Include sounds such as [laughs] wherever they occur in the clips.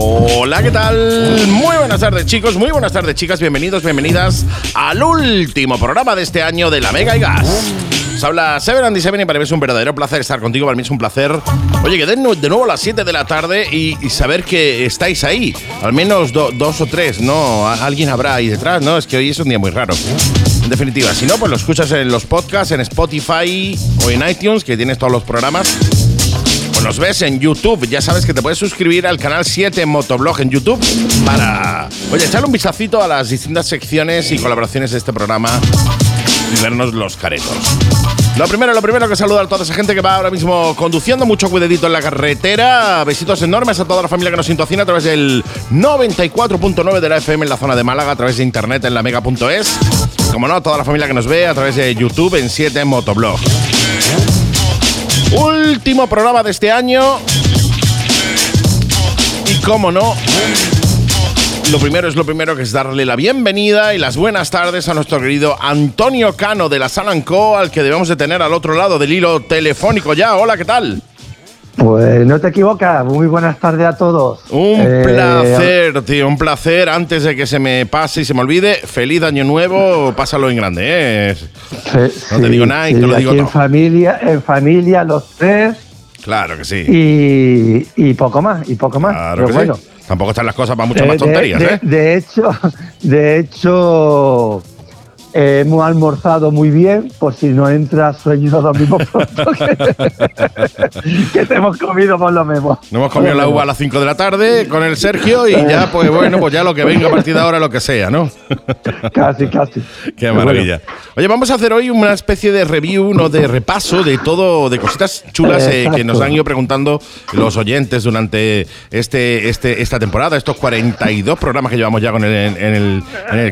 Hola, ¿qué tal? Muy buenas tardes chicos, muy buenas tardes chicas, bienvenidos, bienvenidas al último programa de este año de La Mega y Gas. Os habla Seven Andy Seven y para mí es un verdadero placer estar contigo, para mí es un placer. Oye, que den de nuevo las 7 de la tarde y, saber que estáis ahí, al menos dos o tres, ¿no? Alguien habrá ahí detrás, ¿no? Es que hoy es un día muy raro. En definitiva, si no, pues lo escuchas en los podcasts, en Spotify o en iTunes, que tienes todos los programas nos ves en YouTube. Ya sabes que te puedes suscribir al canal 7 Motoblog en YouTube para, oye, echarle un vistacito a las distintas secciones y colaboraciones de este programa y vernos los caretos. Lo primero, lo primero que saludar a toda esa gente que va ahora mismo conduciendo, mucho cuidadito en la carretera. Besitos enormes a toda la familia que nos sintocina a través del 94.9 de la FM en la zona de Málaga, a través de internet en la mega.es. Como no, a toda la familia que nos ve a través de YouTube en 7 Motoblog. Último programa de este año. Y cómo no, lo primero es lo primero que es darle la bienvenida y las buenas tardes a nuestro querido Antonio Cano de la Salanco, al que debemos de tener al otro lado del hilo telefónico ya. Hola, ¿qué tal? Pues no te equivocas, muy buenas tardes a todos. Un eh, placer, tío, un placer. Antes de que se me pase y se me olvide, feliz año nuevo, pásalo en grande, ¿eh? no te digo nada y te lo digo todo. En familia, en familia, los tres. Claro que sí. Y, poco más, y poco más. Claro que bueno. Tampoco están las cosas para muchas más tonterías, ¿eh? De hecho, [laughs] de hecho hemos almorzado muy bien, por si no entra sueño no dormimos [laughs] pronto, que, te hemos comido por lo mismo. Nos hemos comido la uva a las 5 de la tarde con el Sergio y ya, pues bueno, pues ya lo que venga a partir de ahora, lo que sea, ¿no? casi, casi. Qué maravilla. Oye, vamos a hacer hoy una especie de review, uno de repaso de todo, de cositas chulas eh, que nos han ido preguntando los oyentes durante este, este, esta temporada, estos 42 programas que llevamos ya con el,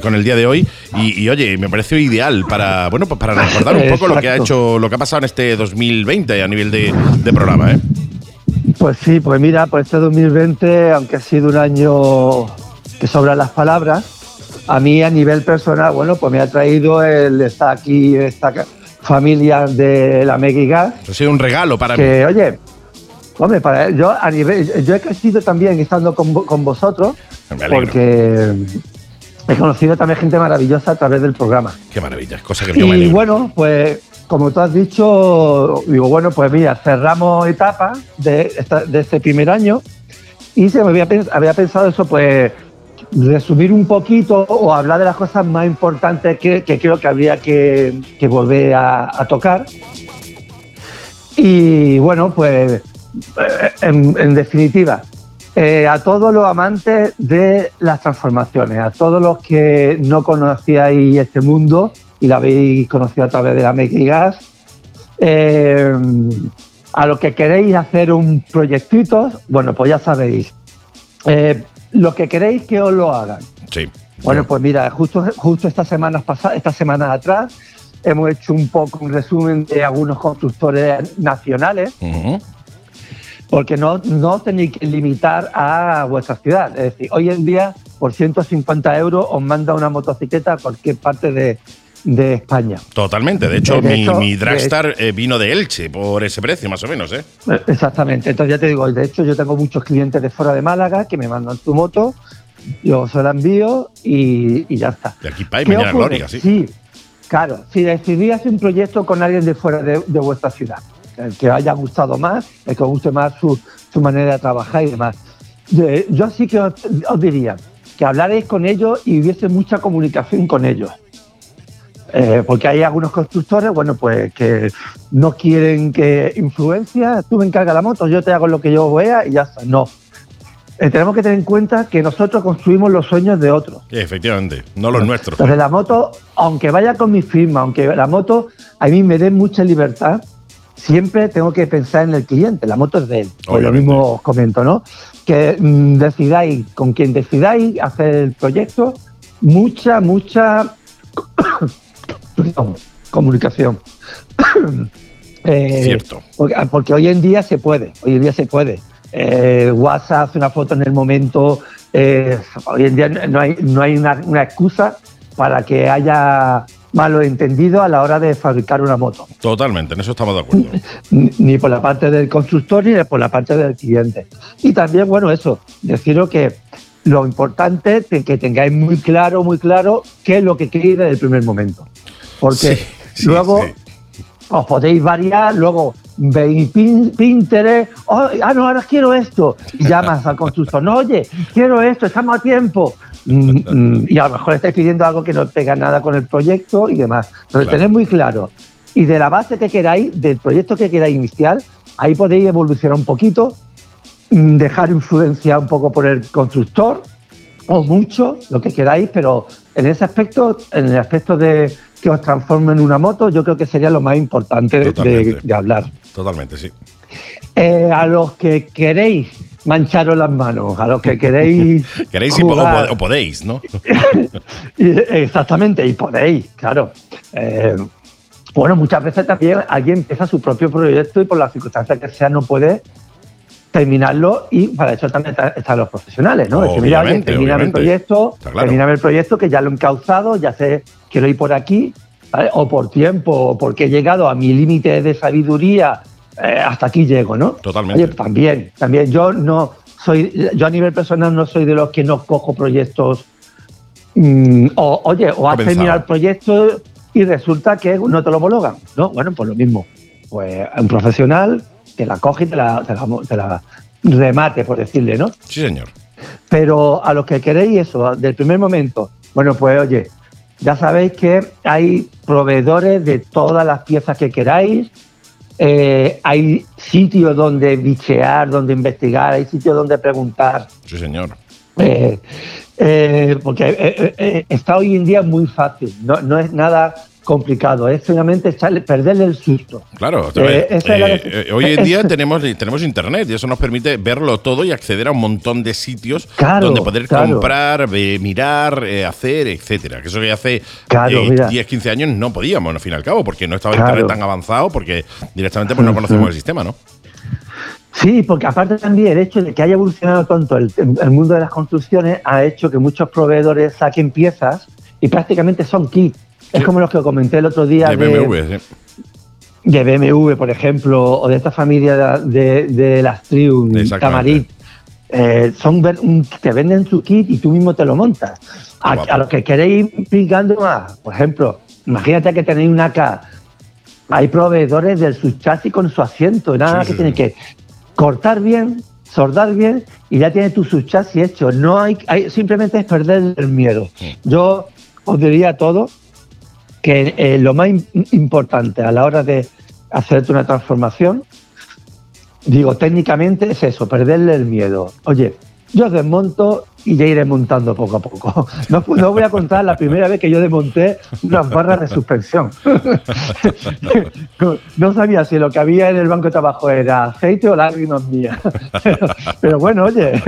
con el día de hoy. Y, y oye, me pareció ideal para, bueno, pues para recordar un poco lo que ha hecho, lo que ha pasado en este 2020 a nivel de, programa, ¿eh? Pues sí, pues mira, pues este 2020, aunque ha sido un año que sobra las palabras, a mí a nivel personal, bueno, pues me ha traído el estar aquí, esta familia de la Megigas. Ha sido un regalo para que, mí. Oye, hombre, para yo a nivel, yo he crecido también estando con, con vosotros, porque He conocido también gente maravillosa a través del programa. Qué maravilla, cosa que Y bueno, pues como tú has dicho, digo, bueno, pues mira, cerramos etapa de, este primer año y se me había, había pensado eso, pues resumir un poquito o hablar de las cosas más importantes que, creo que habría que, volver a, tocar. Y bueno, pues en definitiva, eh, a todos los amantes de las transformaciones, a todos los que no conocíais este mundo y la habéis conocido a través de la Megigas, eh, a los que queréis hacer un proyectito, bueno, pues ya sabéis, eh, lo que queréis que os lo hagan. Sí. Bueno, pues mira, justo, justo estas semanas pasadas, estas semanas atrás, hemos hecho un poco un resumen de algunos constructores nacionales porque no, no tenéis que limitar a vuestra ciudad. Es decir, hoy en día, por 150 euros, os manda una motocicleta a cualquier parte de, España. Totalmente. De hecho, mi, Dragstar eh, vino de Elche por ese precio, más o menos. ¿eh? ¿eh? Exactamente. Entonces, ya te digo, de hecho, yo tengo muchos clientes de fuera de Málaga que me mandan tu moto, yo se la envío y, ya está. De aquí para ahí, mañana gloria, sí. Sí, claro. Si decidís hacer un proyecto con alguien de fuera de vuestra ciudad el que haya gustado más, el que os guste más su, manera de trabajar y demás. Yo sí que os, diría que hablaréis con ellos y hubiese mucha comunicación con ellos. Eh, porque hay algunos constructores, bueno, pues que no quieren que influencia, tú me encargas la moto, yo te hago lo que yo vea y ya está. No. Eh, tenemos que tener en cuenta que nosotros construimos los sueños de otros. efectivamente, no los nuestros. Entonces la moto, aunque vaya con mi firma, aunque la moto a mí me dé mucha libertad, siempre tengo que pensar en el cliente, la moto es de él. Lo mismo os comento, ¿no? Que mm, decidáis, con quien decidáis hacer el proyecto, mucha, mucha [coughs] comunicación. [coughs] Eh, Cierto. Porque, hoy en día se puede, hoy en día se puede. Eh, WhatsApp hace una foto en el momento. Eh, hoy en día no hay, no hay una, una excusa para que haya malentendidos a la hora de fabricar una moto. Totalmente, en eso estamos de acuerdo. Ni por la parte del constructor ni por la parte del cliente. Y también, bueno, eso, deciros que lo importante es que tengáis muy claro, muy claro qué es lo que queréis desde el primer momento. Porque luego os podéis variar, luego veis Pinterest, oh, ah, no, ahora quiero esto, y llamas al constructor, no, oye, quiero esto, estamos a tiempo. Mm, mm, y a lo mejor estáis pidiendo algo que no pega nada con el proyecto y demás. Entonces, tenéis muy claro. Y de la base que queráis, del proyecto que queráis iniciar, ahí podéis evolucionar un poquito, mm, dejar influencia un poco por el constructor, o mucho, lo que queráis, pero en ese aspecto, en el aspecto de que os transforme en una moto, yo creo que sería lo más importante de, hablar. Totalmente, sí. Eh, a los que queréis mancharos las manos, a los que queréis. [laughs] queréis o, podéis, ¿no? [laughs] Exactamente, y podéis, claro. Eh, bueno, muchas veces también alguien empieza su propio proyecto y por las circunstancias que sea no puede terminarlo y para eso también están los profesionales, ¿no? Decir, mira, oye, el proyecto, termina el proyecto que ya lo he encauzado, ya sé, quiero ir por aquí, o por tiempo, o porque he llegado a mi límite de sabiduría, eh, hasta aquí llego, ¿no? Totalmente. también, también yo no soy, yo a nivel personal no soy de los que no cojo proyectos, mm, o, oye, o has terminado el proyecto y resulta que no te lo homologan, ¿no? Bueno, pues lo mismo. Pues un profesional te la coge y te la, remate, por decirle, ¿no? Sí, señor. Pero a los que queréis eso, del primer momento, bueno, pues oye, ya sabéis que hay proveedores de todas las piezas que queráis, eh, hay sitios donde bichear, donde investigar, hay sitios donde preguntar. Sí, señor. Eh, eh, porque está hoy en día muy fácil, no, no es nada complicado, es finalmente perderle el susto. Claro, eh, eh, eh, hoy en día [laughs] tenemos, tenemos internet y eso nos permite verlo todo y acceder a un montón de sitios donde poder comprar, mirar, hacer, etcétera. Que eso que hace 10, 15 años no podíamos, al fin y al cabo, porque no estaba el internet tan avanzado, porque directamente pues, no conocemos el sistema, ¿no? Sí, porque aparte también el hecho de que haya evolucionado tanto el, el mundo de las construcciones ha hecho que muchos proveedores saquen piezas y prácticamente son kits es como los que comenté el otro día. De BMW, de, sí. de BMW, por ejemplo, o de esta familia de, de, las Trium, Tamarit. Eh, son te venden su kit y tú mismo te lo montas. A, los que queréis ir picando más, por ejemplo, imagínate que tenéis una K. Hay proveedores del subchasis con su asiento, nada que tiene que cortar bien, soldar bien y ya tiene tu subchasis hecho. No hay, hay, simplemente es perder el miedo. Yo os diría todo que eh, lo más importante a la hora de hacerte una transformación, digo, técnicamente es eso, perderle el miedo. Oye, yo desmonto y ya iré montando poco a poco. [laughs] No, no, voy a contar la primera vez que yo desmonté unas barras de suspensión. [laughs] No sabía si lo que había en el banco de trabajo era aceite o lágrimas mías. [laughs] Pero, bueno, oye,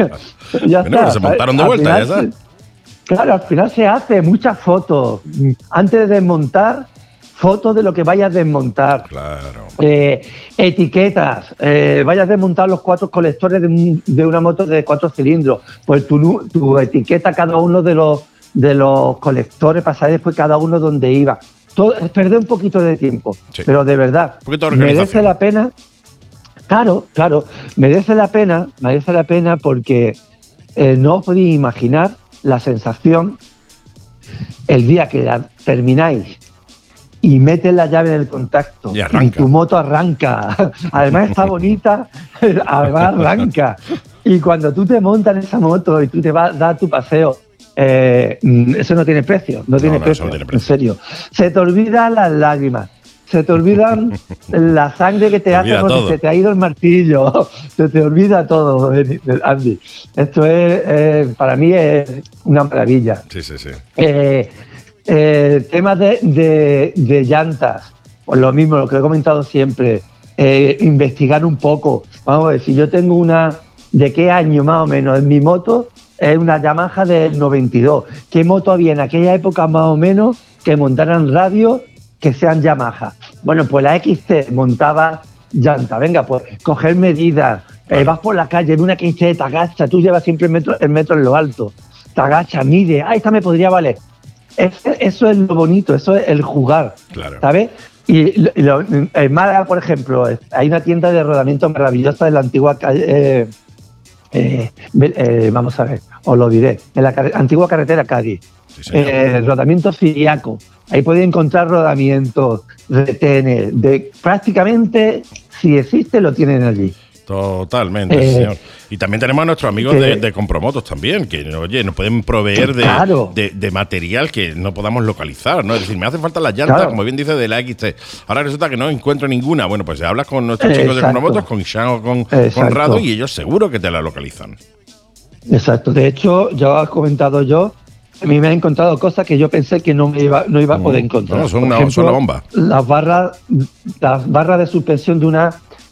ya está. se montaron de vuelta, ya Claro, al final se hace muchas fotos. Antes de desmontar, fotos de lo que vayas a desmontar. Claro. Eh, etiquetas. Eh, vayas a desmontar los cuatro colectores de, una moto de cuatro cilindros. Pues tu, tu etiqueta cada uno de los, de los colectores, pasar después cada uno donde iba. Todo, perder un poquito de tiempo. Pero de verdad, merece la pena. Claro, claro, merece la pena, merece la pena porque eh, no os podéis imaginar la sensación el día que la termináis y metes la llave en el contacto y, tu moto arranca. [laughs] Además está bonita, [laughs] además arranca. Y cuando tú te montas en esa moto y tú te vas a dar tu paseo, eh, mm, eso no tiene precio, no, tiene, precio, no tiene precio, en serio. Se te olvidan las lágrimas, se te olvida [laughs] la sangre que te, hace porque se te ha ido el martillo, [laughs] se te olvida todo, Andy. Esto es, para mí es una maravilla. Sí, sí, sí. Eh, eh, temas de, llantas, pues lo mismo, lo que he comentado siempre, eh, investigar un poco. Vamos a ver, si yo tengo una, ¿de qué año más o menos? En mi moto es una Yamaha del 92. ¿Qué moto había en aquella época más o menos que montaran radio que sean Yamaha. Bueno, pues la XC montaba llanta, venga, pues coger medidas, eh, vas por la calle, en una XC te agacha, tú llevas siempre el metro, el metro en lo alto, te agacha, mide, ah, esta me podría valer. eso es lo bonito, eso es el jugar, Claro. ¿sabes? Y lo- en Málaga, por ejemplo, hay una tienda de rodamiento maravillosa de la antigua calle. eh, eh, eh, vamos a ver, os lo diré. En la antigua carretera Cádiz. Sí. Eh, rodamiento siriaco. Ahí podéis encontrar rodamientos, retenes, de prácticamente, si existe, lo tienen allí. Totalmente, Eh, señor. Y también tenemos a nuestros amigos de, de Compromotos también, que oye, nos pueden proveer de, Claro. de- de material que no podamos localizar, ¿no? Es decir, me hacen falta las llantas, Claro. como bien dice, de la XT. Ahora resulta que no encuentro ninguna. Bueno, pues hablas con nuestros chicos de. Compromotos, con Ishan o con, con Exacto. Rado, y ellos seguro que te la localizan. Exacto. De hecho, ya he comentado yo, a mí me han encontrado cosas que yo pensé que no me iba, no iba a poder Mm, encontrar. no, son una- son la bomba. Las barras, las barras de suspensión de una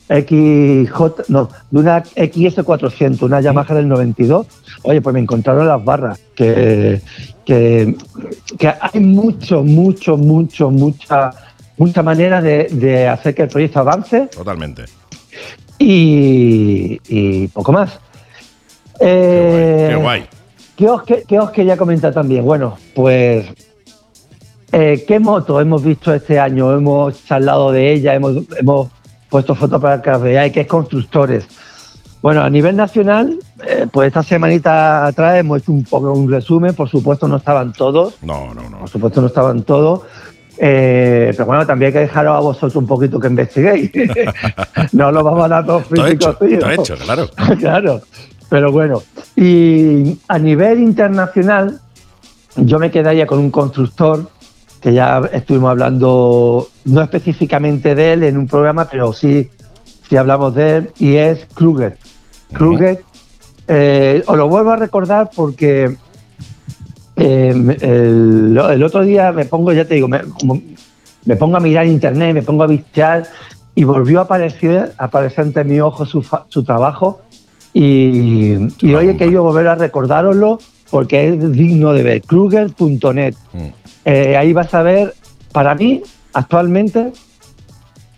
XJ, no, de una XS400, una Yamaha del 92. Oye, pues me encontraron las barras, que, que, que hay mucho, mucho, mucho, mucha, mucha manera de, de hacer que el proyecto avance Totalmente. y, y poco más. Qué Eh, guay. Qué guay. ¿Qué os, qué- qué os quería comentar también? Bueno, pues, eh, ¿qué moto hemos visto este año? Hemos charlado de ella, hemos, hemos puesto fotos para que veáis, que es Constructores. Bueno, a nivel nacional, eh, pues esta semanita atrás hemos hecho un poco un resumen, por supuesto no estaban todos, No, no, no. por supuesto no estaban todos, eh, pero bueno, también hay que dejaros a vosotros un poquito que investiguéis. [laughs] [laughs] no lo vamos a dar todos Todo hecho, físicos, tío. todo hecho, claro. [laughs] claro, pero bueno. Y a nivel internacional, yo me quedaría con un constructor que ya estuvimos hablando, no específicamente de él en un programa, pero sí, sí hablamos de él, y es Kruger. Kruger, eh, os lo vuelvo a recordar porque eh, el, otro día me pongo, ya te digo, me, pongo a mirar internet, me pongo a bichear y volvió a aparecer, aparecer ante mi ojo su, su trabajo y, y hoy he querido volver a recordároslo porque es digno de ver. Kruger.net. Mm. Eh, ahí vas a ver, para mí, actualmente,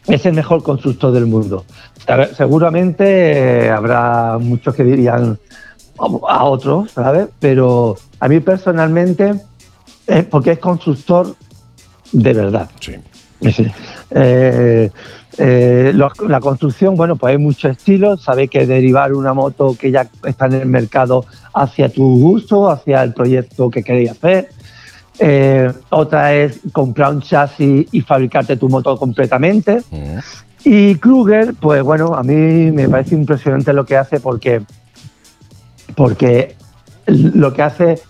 es el mejor constructor del mundo. Seguramente eh, habrá muchos que dirían a a otros, ¿sabes? Pero a mí personalmente, es porque es constructor de verdad. Sí. Sí. Eh, eh, lo- la construcción, bueno, pues hay muchos estilos. Sabéis que derivar una moto que ya está en el mercado hacia tu gusto, hacia el proyecto que queréis hacer. Eh, otra es comprar un chasis y fabricarte tu moto completamente. Y Kruger, pues bueno, a mí me parece impresionante lo que hace porque, porque lo que hace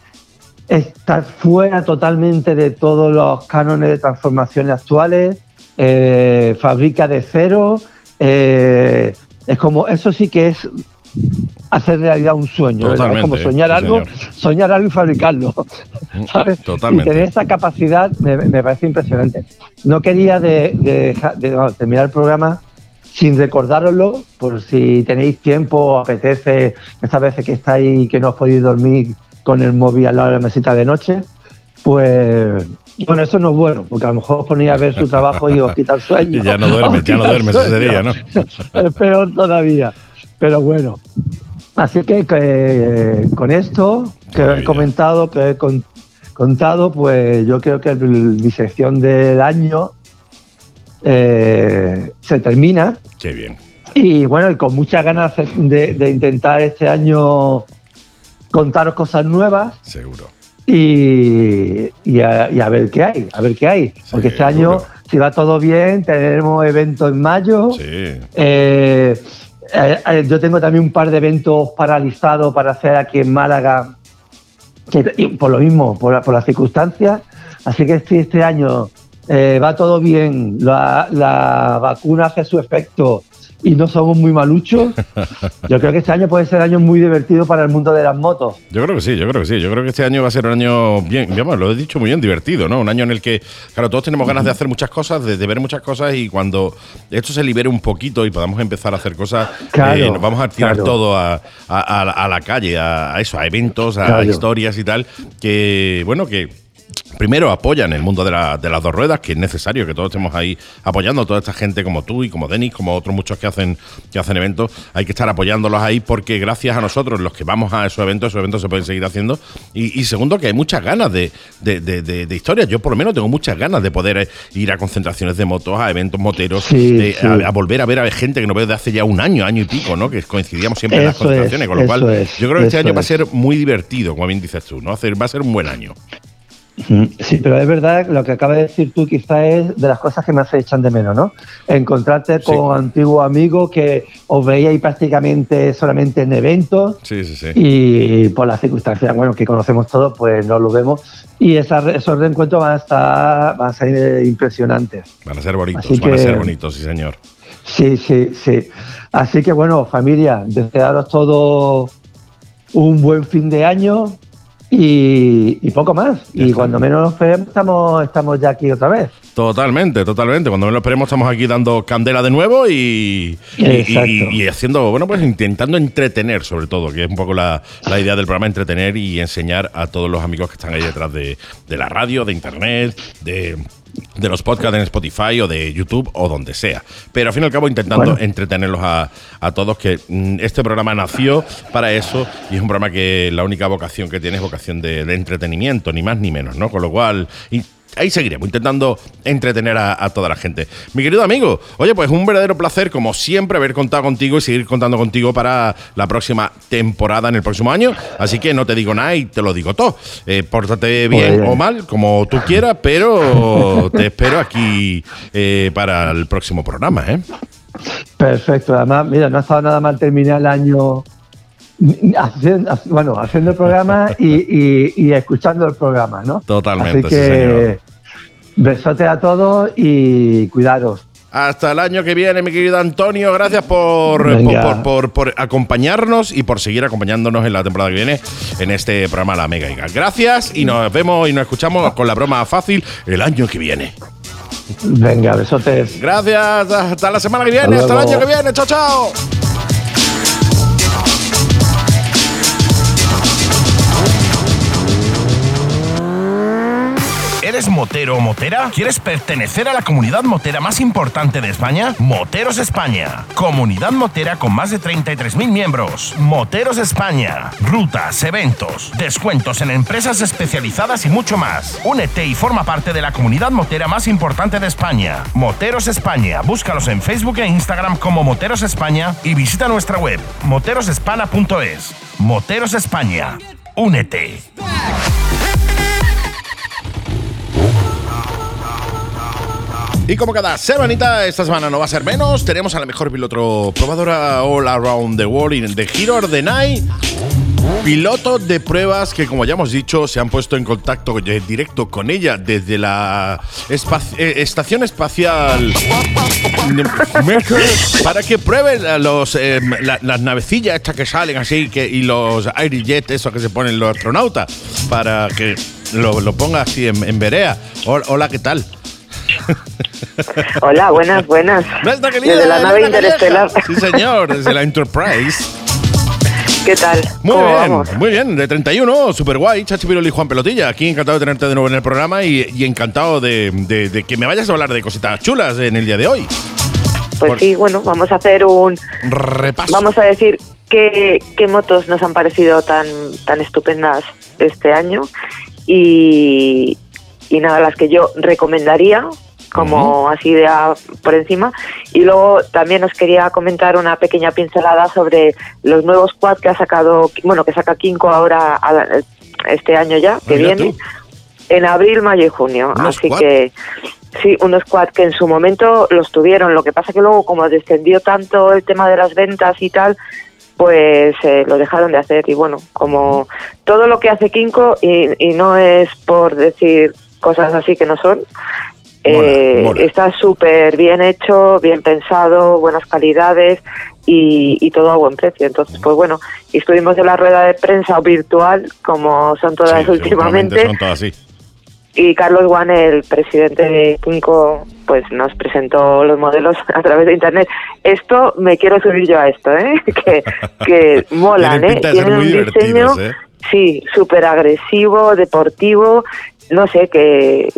está fuera totalmente de todos los cánones de transformaciones actuales, eh, fabrica de cero, eh, es como, eso sí que es hacer realidad un sueño, es como soñar algo, señor. soñar algo y fabricarlo, [laughs] ¿sabes? Totalmente. Y tener esa capacidad me, me parece impresionante. No quería de, terminar el programa sin recordároslo, por si tenéis tiempo apetece, estas veces que estáis y que no os podéis dormir con el móvil al lado de la mesita de noche, pues bueno, eso no es bueno, porque a lo mejor os ponéis a ver su trabajo y os quita el sueño. [laughs] Y ya no duermes, ya no duermes ese día, ¿no? Es peor todavía. Pero bueno. Así que, que, con esto que he Maravilla. comentado, que he con- contado, pues yo creo que mi sección del año eh, se termina. Qué bien. Y bueno, y con muchas ganas de, de intentar este año contaros cosas nuevas Seguro. Y, y a, y a ver qué hay, a ver qué hay. Porque este año, si va todo bien, tenemos eventos en mayo. Sí. Eh, eh, eh, yo tengo también un par de eventos paralizados para hacer aquí en Málaga, que, y por lo mismo, por, la- por las circunstancias. Así que si este año eh, va todo bien, la, la vacuna hace su efecto y no somos muy maluchos, [laughs] yo creo que este año puede ser un año muy divertido para el mundo de las motos. Yo creo que sí, yo creo que sí. Yo creo que este año va a ser un año bien, digamos, lo he dicho muy bien, divertido, ¿no? Un año en el que, claro, todos tenemos ganas de hacer muchas cosas, de, de ver muchas cosas y cuando esto se libere un poquito y podamos empezar a hacer cosas, Claro, eh, nos vamos a tirar claro. todo a, a- a la- a la calle, a, a eso, a eventos, a, Claro. historias y tal, que, bueno, que primero apoyan el mundo de, las dos ruedas, que es necesario que todos estemos ahí apoyando a toda esta gente como tú y como Denis, como otros muchos que hacen, que hacen eventos. Hay que estar apoyándolos ahí porque gracias a nosotros, los que vamos a esos eventos, esos eventos se pueden seguir haciendo. Y, segundo, que hay muchas ganas de, de, historias. Yo por lo menos tengo muchas ganas de poder eh, ir a concentraciones de motos, a eventos moteros, eh, A, volver a ver a gente que no veo de hace ya un año, año y pico, ¿no? Que coincidíamos siempre en las concentraciones, con lo cual yo creo que este año va a ser muy divertido, como bien dices tú, ¿no? Va a ser un buen año. Sí, pero es verdad, lo que acaba de decir tú quizá es de las cosas que más se echan de menos, ¿no? Encontrarte con un antiguo amigo que os veíais prácticamente solamente en eventos sí, sí, sí. y por las circunstancias, bueno, que conocemos todos, pues no lo vemos. Y esos reencuentros van a, estar, van a ser impresionantes. Van a ser bonitos, van a ser bonitos, sí señor. Sí, sí, sí. Así que bueno, familia, desearos todo un buen fin de año, y, poco más. y cuando menos lo esperemos, estamos, estamos ya aquí otra vez. Totalmente, totalmente. Cuando menos lo esperemos, estamos aquí dando candela de nuevo y, y, haciendo, bueno, pues intentando entretener, sobre todo, que es un poco la, idea del programa, entretener y enseñar a todos los amigos que están ahí detrás de, de la radio, de internet, de de los podcasts en Spotify o de YouTube o donde sea. Pero al fin y al cabo intentando entretenerlos a, todos, que mm, este programa nació para eso y es un programa que la única vocación que tiene es vocación de, de entretenimiento, ni más ni menos, ¿no? Con lo cual ahí seguiremos intentando entretener a, toda la gente. Mi querido amigo, oye, pues un verdadero placer, como siempre, haber contado contigo y seguir contando contigo para la próxima temporada en el próximo año. Así que no te digo nada y te lo digo todo. Eh, pórtate bien o mal, como tú quieras, pero te espero aquí eh, para el próximo programa, ¿eh? Perfecto, además, mira, no ha estado nada mal terminar el año haciendo, bueno, haciendo el programa y, escuchando el programa, ¿no? Totalmente. Así que besote a todos y cuidaros. Hasta el año que viene, mi querido Antonio. Gracias por, por, acompañarnos y por seguir acompañándonos en la temporada que viene en este programa La Mega Iga. Gracias y nos vemos y nos escuchamos con la broma fácil el año que viene. Venga, besotes. Gracias. Hasta la semana que viene. hasta el año que viene. Chao, chao. ¿Eres motero o motera? ¿Quieres pertenecer a la comunidad motera más importante de España? Moteros España. Comunidad motera con más de 33.000 miembros. Moteros España. Rutas, eventos, descuentos en empresas especializadas y mucho más. Únete y forma parte de la comunidad motera más importante de España. Moteros España. Búscalos en Facebook e Instagram como Moteros España y visita nuestra web moterosespana.es. Moteros España. Únete. Y como cada semanita, esta semana no va a ser menos, tenemos a la mejor piloto probadora all around the world de Giro de Night. Piloto de pruebas que, como ya hemos dicho, se han puesto en contacto directo con ella desde la eh, estación espacial para que prueben los, eh, las navecillas estas que salen así que, y los Airjet, esos que se ponen los astronautas, para que lo, lo ponga así en, en. Hola, ¿qué tal? [laughs] Hola, buenas, buenas. desde la nave interestelar. Sí, señor, desde la Enterprise. ¿Qué tal? Muy bien, muy bien. De 31, super guay, Chachi Piroli y Juan Pelotilla. Aquí encantado de tenerte de nuevo en el programa y, encantado de, que me vayas a hablar de cositas chulas en el día de hoy. Pues sí, bueno, vamos a hacer un repaso. Vamos a decir qué, qué motos nos han parecido tan, tan estupendas este año y, y nada, las que yo recomendaría como así de por encima. Y luego también os quería comentar una pequeña pincelada sobre los nuevos quad que ha sacado, bueno, que saca Kinko ahora este año ya, que viene, en abril, mayo y junio. Así que sí, unos quad que en su momento los tuvieron. Lo que pasa que luego, como descendió tanto el tema de las ventas y tal, pues eh, lo dejaron de hacer. Y bueno, como todo lo que hace Kinko, y, y no es por decir cosas así que no son, eh, está súper bien hecho, bien pensado, buenas calidades y, todo a buen precio. Entonces, pues bueno, estuvimos en la rueda de prensa virtual, como son todas últimamente. Son todas así. Y Carlos Juan, el presidente de Kinko, pues nos presentó los modelos [laughs] a través de internet. Esto me quiero subir yo a esto, ¿eh? [laughs] que, que [laughs] molan, ¿eh? Tienen un diseño, ¿eh? sí, súper agresivo, deportivo no sé, que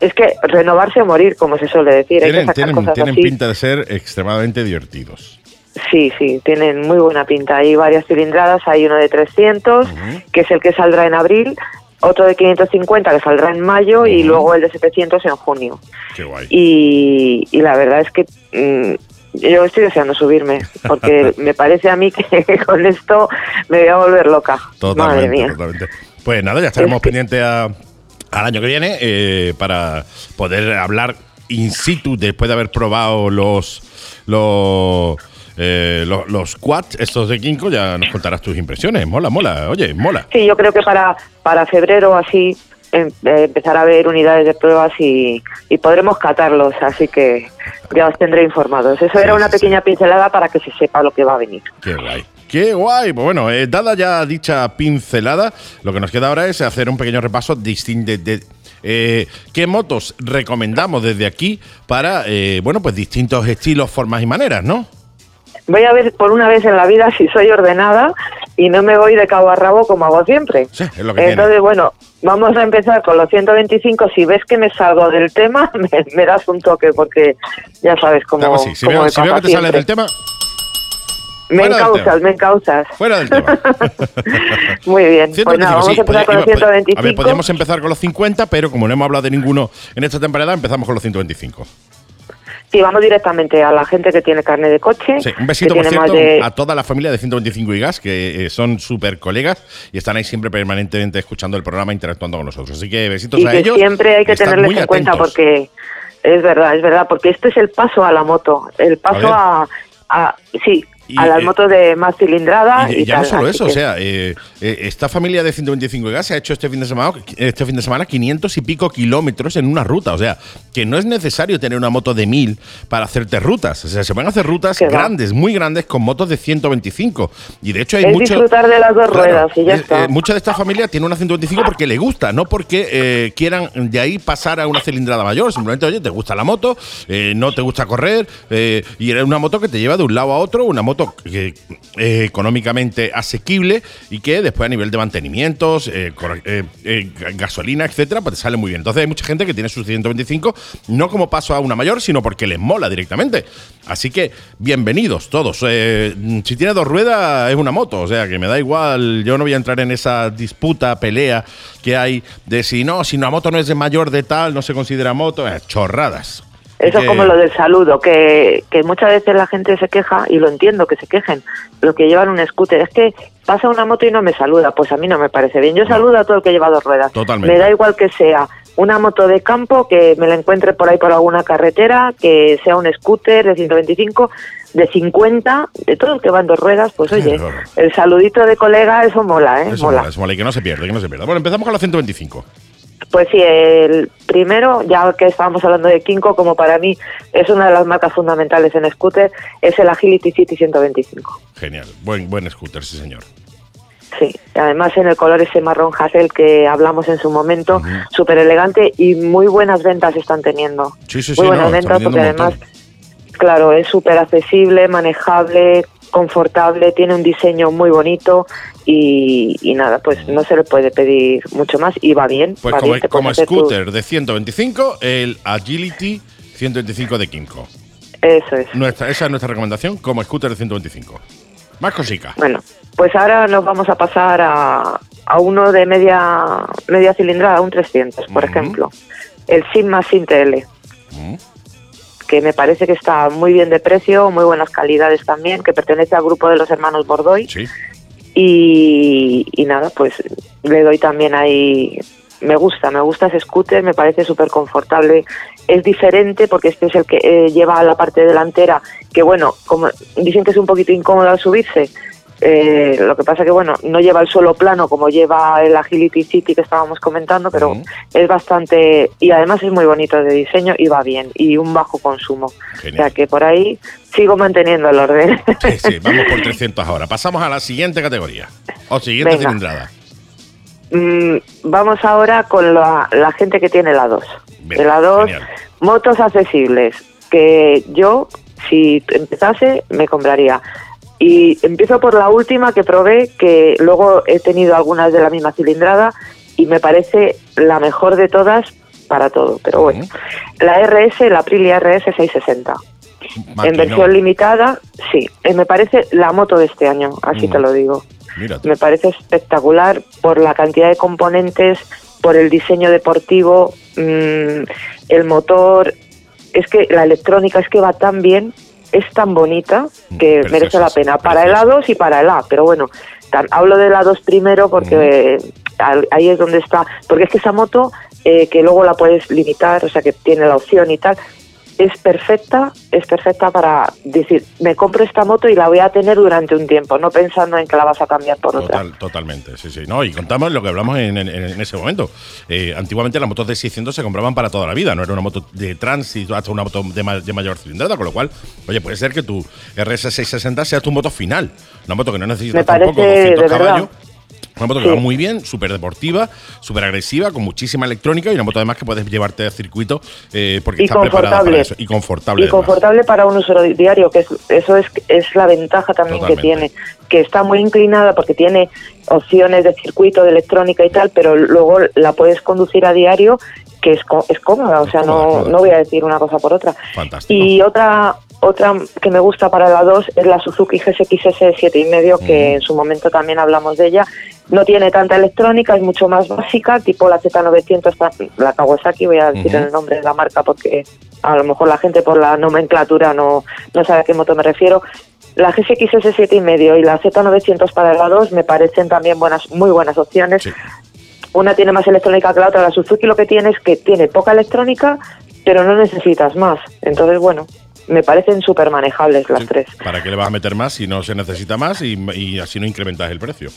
es que renovarse o morir, como se suele decir. Hay que Tienen, sacar tienen, cosas tienen así. pinta de ser extremadamente divertidos. Sí, sí, tienen muy buena pinta. Hay varias cilindradas, hay uno de 300, que es el que saldrá en abril, otro de 550 que saldrá en mayo y luego el de 700 en junio. Qué guay. Y, y la verdad es que mm, yo estoy deseando subirme, porque [laughs] me parece a mí que [laughs] con esto me voy a volver loca. Madre Totalmente, mía. totalmente. Pues nada, ya estaremos Es que- pendientes a- al año que viene eh, para poder hablar in situ después de haber probado los los eh, los, los quads estos de Kinko, ya nos contarás tus impresiones. Mola, mola, oye, mola. Sí, yo creo que para, para febrero así em- eh, empezar a ver unidades de pruebas y, y podremos catarlos, así que ya os tendré informados. Eso Sí, era una sí, sí. pequeña pincelada para que se sepa lo que va a venir. Qué guay. Qué guay. Pues bueno, eh, dada ya dicha pincelada, lo que nos queda ahora es hacer un pequeño repaso distinto de, de, eh, qué motos recomendamos desde aquí para, eh, bueno, pues distintos estilos, formas y maneras, ¿no? Voy a ver por una vez en la vida si soy ordenada y no me voy de cabo a rabo como hago siempre. Sí, es lo que Entonces, tiene. bueno, vamos a empezar con los 125. Si ves que me salgo del tema, [laughs] me, me das un toque porque ya sabes cómo, Claro, sí. Si cómo veo, me si veo que te sales siempre. del tema, Me fuera encausas, me encausas. fuera del tema. [laughs] Muy bien. Pues 125, nada, vamos sí, a empezar podía- con los iba- 125. A ver, podríamos empezar con los 50, pero como no hemos hablado de ninguno en esta temporada, empezamos con los 125. Sí, vamos directamente a la gente que tiene carne de coche. Sí, un besito, por cierto, de- a toda la familia de 125 y Gas, que eh, son súper colegas y están ahí siempre permanentemente escuchando el programa, interactuando con nosotros. Así que besitos y a que ellos. siempre hay que tenerles en cuenta porque es verdad, es verdad, porque este es el paso a la moto, el paso a, a- sí, Y, a las eh, motos de más cilindrada Y, y, ya no solo eso, o sea, eh, eh, esta familia de 125 gas ha hecho este fin de semana este fin de semana 500 y pico kilómetros en una ruta, o sea, que no es necesario tener una moto de 1000 para hacerte rutas, o sea, se pueden hacer rutas va. grandes, muy grandes con motos de 125 y de hecho hay Es mucho disfrutar de las dos ruedas y ya es- está. eh, mucha de esta familia tiene una 125 porque le gusta, no porque eh, quieran de ahí pasar a una cilindrada mayor, simplemente, oye, te gusta la moto, eh, no te gusta correr y era una moto que te lleva de un lado a otro, una moto eh, económicamente asequible y que después a nivel de mantenimientos, eh, eh, ga- gasolina, etcétera, pues te sale muy bien. Entonces hay mucha gente que tiene su 125 no como paso a una mayor, sino porque les mola directamente. Así que bienvenidos todos. Si tiene dos ruedas es una moto, o sea que me da igual, yo no voy a entrar en esa disputa, pelea que hay de si no, si una moto no es de mayor de tal, no se considera moto, chorradas. Eso Que- es como lo del saludo, que, que muchas veces la gente se queja, y lo entiendo que se quejen, lo que llevan un scooter, es que pasa una moto y no me saluda, pues a mí no me parece bien. Yo saludo a todo el que lleva dos ruedas. Totalmente. Me da igual que sea una moto de campo, que me la encuentre por ahí por alguna carretera, que sea un scooter de 125, de 50, de todo el que va en dos ruedas, pues oye, Claro. el saludito de colega, eso mola, ¿eh? Eso mola. mola, eso mola, y que no se pierda, que no se pierda. Bueno, empezamos con la 125. Pues sí, el primero, ya que estábamos hablando de Kinko, como para mí es una de las marcas fundamentales en scooter, es el Agility City 125. Genial, buen, buen scooter, sí señor. Sí, además en el color ese marrón hazel que hablamos en su momento, Ujú. súper elegante y muy buenas ventas están teniendo. Sí, sí, sí, muy buenas no, está ventas porque además, claro, es súper accesible, manejable, confortable, tiene un diseño muy bonito y, y nada, pues no se le puede pedir mucho más y va bien. Pues va como, bien, como hacer tu- scooter de 125, el Agility 125 de Kinko. Eso es. Nuestra, esa es nuestra recomendación como scooter de 125. Más cositas. Bueno, pues ahora nos vamos a pasar a, a uno de media media cilindrada, un 300, por ejemplo. El Sigma Sin TL, Mm. que me parece que está muy bien de precio, muy buenas calidades también, que pertenece al grupo de los hermanos Bordoy. Sí. Y, y nada, pues le doy también ahí. Me gusta, me gusta ese scooter, me parece súper confortable. Es diferente porque este es el que eh, lleva la parte delantera, que bueno, como dicen es un poquito incómodo al subirse. Eh, lo que pasa que bueno, no lleva el suelo plano como lleva el Agility City que estábamos comentando, pero es bastante y además es muy bonito de diseño y va bien y un bajo consumo. Genial. O sea que por ahí sigo manteniendo el orden. Sí, sí, [laughs] vamos por 300 ahora. Pasamos a la siguiente categoría. O siguiente Venga. cilindrada. Mm, vamos ahora con la, la gente que tiene la 2. Bien, la 2, genial. motos accesibles, que yo, si empezase, me compraría. Y empiezo por la última que probé, que luego he tenido algunas de la misma cilindrada, y me parece la mejor de todas para todo. Pero bueno, la RS, la Aprilia RS 660. En versión limitada, sí. Eh, me parece la moto de este año, así te lo digo. Me parece espectacular por la cantidad de componentes, por el diseño deportivo, mm, el motor. Es que la electrónica es que va tan bien, es tan bonita que merece la pena para el A2 y para el A. Pero bueno, hablo del A2 primero porque ahí es donde está. Porque es que esa moto, eh, que luego la puedes limitar, o sea que tiene la opción y tal, es perfecta, es perfecta para decir, me compro esta moto y la voy a tener durante un tiempo, no pensando en que la vas a cambiar por otra. Totalmente, sí, sí. No, y contamos lo que hablamos en, ese momento. Eh, antiguamente las motos de 600 se compraban para toda la vida, no era una moto de tránsito hasta una moto de, mayor cilindrada, con lo cual, oye, puede ser que tu RS660 sea tu moto final, una moto que no necesita tampoco 200 caballos. Una moto que va muy bien, súper deportiva, súper agresiva, con muchísima electrónica y una moto además que puedes llevarte a circuito eh, porque está preparada para eso. Y confortable. Y confortable para un uso diario, que eso es, es la ventaja también que tiene. Que está muy inclinada porque tiene opciones de circuito, de electrónica y tal, pero luego la puedes conducir a diario que es, es cómoda, o sea, no, no voy a decir una cosa por otra. Fantástico. Y otra otra que me gusta para la 2 es la Suzuki GSX-S 7,5, que en su momento también hablamos de ella. No tiene tanta electrónica, es mucho más básica, tipo la Z900, la Kawasaki, voy a decir el nombre de la marca porque a lo mejor la gente por la nomenclatura no, no sabe a qué moto me refiero. La GSX-S 7,5 y la Z900 para la 2 me parecen también buenas, muy buenas opciones. Una tiene más electrónica que la otra. La Suzuki lo que tiene es que tiene poca electrónica, pero no necesitas más. Entonces, bueno, me parecen súper manejables las tres. ¿Para qué le vas a meter más si no se necesita más y, así no incrementas el precio?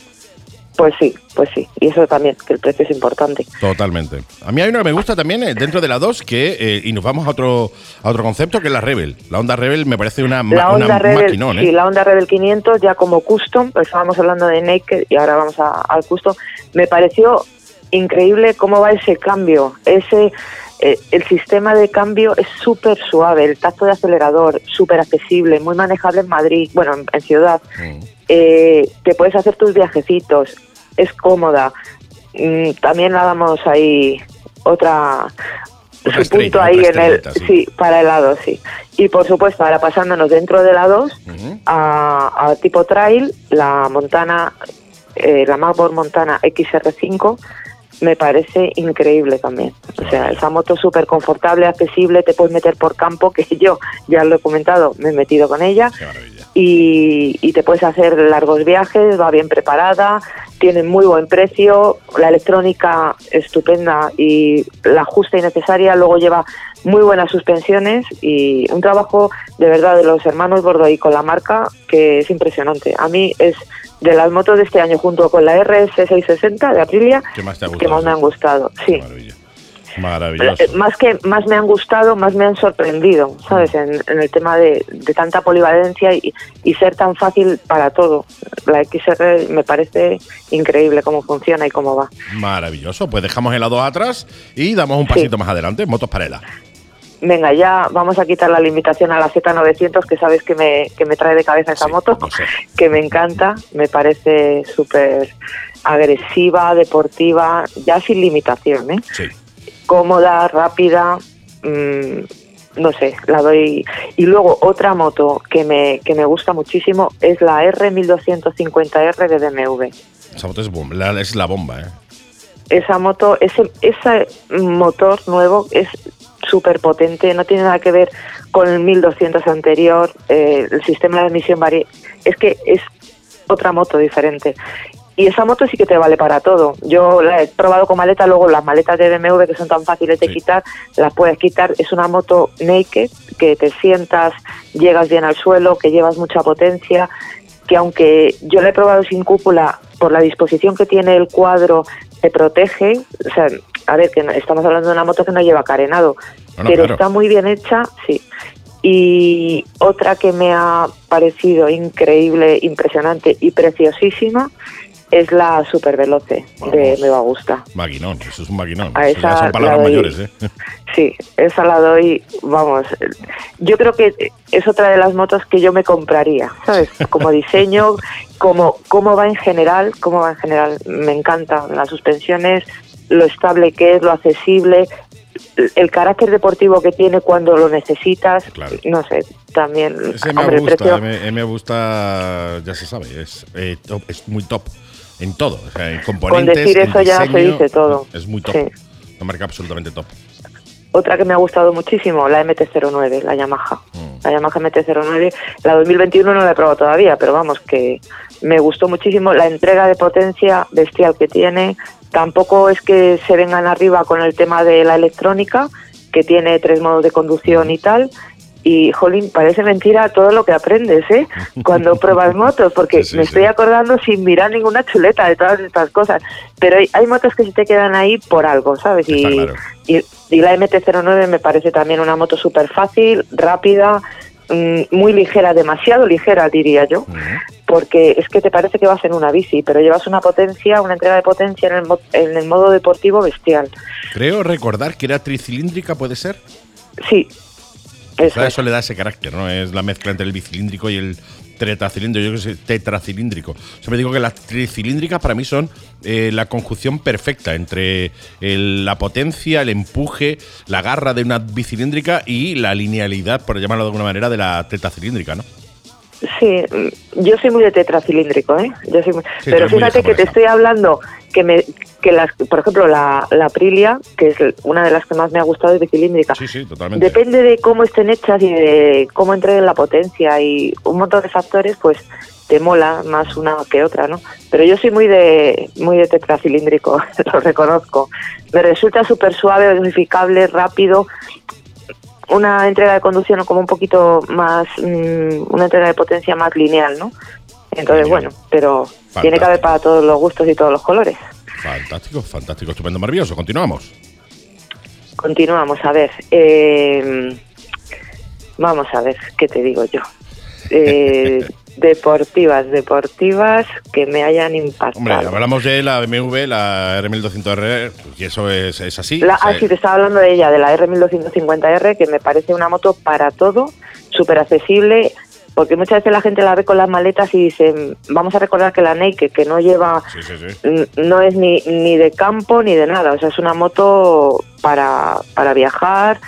Pues sí, pues sí. Y eso también, que el precio es importante. Totalmente. A mí hay una que me gusta también eh, dentro de la 2, que, eh, y nos vamos a otro, a otro concepto, que es la Rebel. La Honda Rebel me parece una, la Honda Rebel, maquinón, ¿eh? Sí, la Honda Rebel 500 ya como custom, pues estábamos hablando de Naked y ahora vamos al custom. Me pareció increíble cómo va ese cambio, ese eh, el sistema de cambio es súper suave, el tacto de acelerador súper accesible, muy manejable en Madrid, bueno, en, ciudad. Mm. Eh, te puedes hacer tus viajecitos, es cómoda. Mm, también la damos ahí otra, punto ahí en el sí. para el lado sí y por supuesto ahora pasándonos dentro de la 2 a, tipo trail la Montana eh, la Mavor Montana XR5 me parece increíble también. O sea, esa moto súper confortable, accesible, te puedes meter por campo, [laughs] que yo ya lo he comentado, me he metido con ella. Y, y, te puedes hacer largos viajes, va bien preparada, tiene muy buen precio, la electrónica estupenda y la justa y necesaria, luego lleva muy buenas suspensiones y un trabajo de verdad de los hermanos Bordoy con la marca que es impresionante. A mí es de las motos de este año junto con la RS660 de Aprilia que más, me han gustado. Sí. Maravilloso. Eh, más que más me han gustado, más me han sorprendido, ¿sabes? En, el tema de, tanta polivalencia y, ser tan fácil para todo. La XR me parece increíble cómo funciona y cómo va. Maravilloso. Pues dejamos el lado atrás y damos un pasito más adelante. Motos para venga, ya vamos a quitar la limitación a la Z900, que sabes que me, que me trae de cabeza esa moto, [laughs] que me encanta, me parece súper agresiva, deportiva, ya sin limitación, ¿eh? Cómoda, rápida, mm, no sé, la doy. Y luego otra moto que me, que me gusta muchísimo es la R1250R de BMW. Esa moto es, bomba, es la bomba, ¿eh? Esa moto, ese, ese motor nuevo es súper potente, no tiene nada que ver con el 1200 anterior, eh, el sistema de emisión varía, es que es otra moto diferente. Y esa moto sí que te vale para todo. Yo la he probado con maleta, luego las maletas de BMW que son tan fáciles de quitar, las puedes quitar. Es una moto naked, que te sientas, llegas bien al suelo, que llevas mucha potencia, que aunque yo la he probado sin cúpula, por la disposición que tiene el cuadro, te protege. O sea, a ver, que estamos hablando de una moto que no lleva carenado, pero está muy bien hecha, sí. Y otra que me ha parecido increíble, impresionante y preciosísima es la Super Veloce de Nueva Gusta. Maquinón, eso es un maquinón. A esa son palabras mayores, ¿eh? Sí, esa la doy, vamos. Yo creo que es otra de las motos que yo me compraría, ¿sabes? [laughs] Como diseño, como cómo va en general, cómo va en general. Me encantan las suspensiones, lo estable que es, lo accesible, el carácter deportivo que tiene cuando lo necesitas, no sé, también. Ese me gusta, me, gusta, ya se sabe, es, eh, es muy top en todo, o sea, en componentes. Con decir eso ya se dice todo. Es muy top, una marca absolutamente top. Otra que me ha gustado muchísimo, la MT-09, la Yamaha. Mm. La Yamaha MT-09, la 2021 no la he probado todavía, pero vamos, que me gustó muchísimo la entrega de potencia bestial que tiene. Tampoco es que se vengan arriba con el tema de la electrónica, que tiene tres modos de conducción y tal. Y, jolín, parece mentira todo lo que aprendes, ¿eh? [laughs] Cuando pruebas motos, porque me estoy acordando sin mirar ninguna chuleta de todas estas cosas. Pero hay, motos que se te quedan ahí por algo, ¿sabes? Y, y, la MT-09 me parece también una moto súper fácil, rápida, muy ligera, demasiado ligera, diría yo porque es que te parece que vas en una bici, pero llevas una potencia, una entrega de potencia en el, en el modo deportivo bestial. Creo recordar que era tricilíndrica, ¿puede ser? Sí. Eso, eso le da ese carácter, ¿no? Es la mezcla entre el bicilíndrico y el tetracilíndrico, yo que sé, tetracilíndrico. Me digo que las tricilíndricas para mí son eh, la conjunción perfecta entre la potencia, el empuje, la garra de una bicilíndrica y la linealidad, por llamarlo de alguna manera, de la tetracilíndrica, ¿no? Sí, yo soy muy de tetracilíndrico, ¿eh? Yo soy pero fíjate que te estoy hablando que me que las por ejemplo la, la Aprilia, que es una de las que más me ha gustado es bicilíndrica. Sí, sí, totalmente. Depende de cómo estén hechas y de cómo entreguen la potencia y un montón de factores, pues te mola más una que otra, ¿no? Pero yo soy muy de muy de tetracilíndrico, [laughs] lo reconozco. Me resulta súper suave, dosificable, rápido una entrega de conducción como un poquito más, mm, una entrega de potencia más lineal, ¿no? Entonces, bueno, pero tiene que haber para todos los gustos y todos los colores. Fantástico, fantástico, estupendo, maravilloso. Continuamos. Continuamos, a ver. Eh, vamos a ver, ¿qué te digo yo? Eh, [laughs] deportivas, deportivas que me hayan impactado. Hombre, hablamos de la BMW, la R1200R, y eso es, es así. ah, sí, te estaba hablando de ella, de la R1250R, que me parece una moto para todo, súper accesible, porque muchas veces la gente la ve con las maletas y dice, vamos a recordar que la Naked, que no lleva, no es ni, ni de campo ni de nada, o sea, es una moto para, para viajar,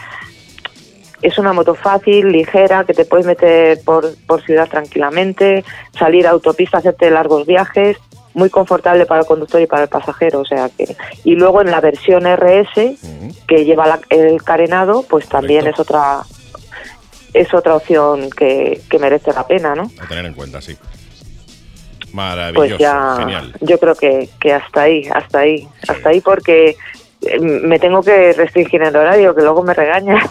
es una moto fácil, ligera, que te puedes meter por, por ciudad tranquilamente, salir a autopista, hacerte largos viajes, muy confortable para el conductor y para el pasajero, o sea que y luego en la versión RS que lleva el carenado, pues también es otra es otra opción que, merece la pena, ¿no? A tener en cuenta, sí. Maravilloso, pues ya, genial. Yo creo que, que hasta ahí, hasta ahí, hasta ahí porque me tengo que restringir el horario, que luego me regaña. [laughs]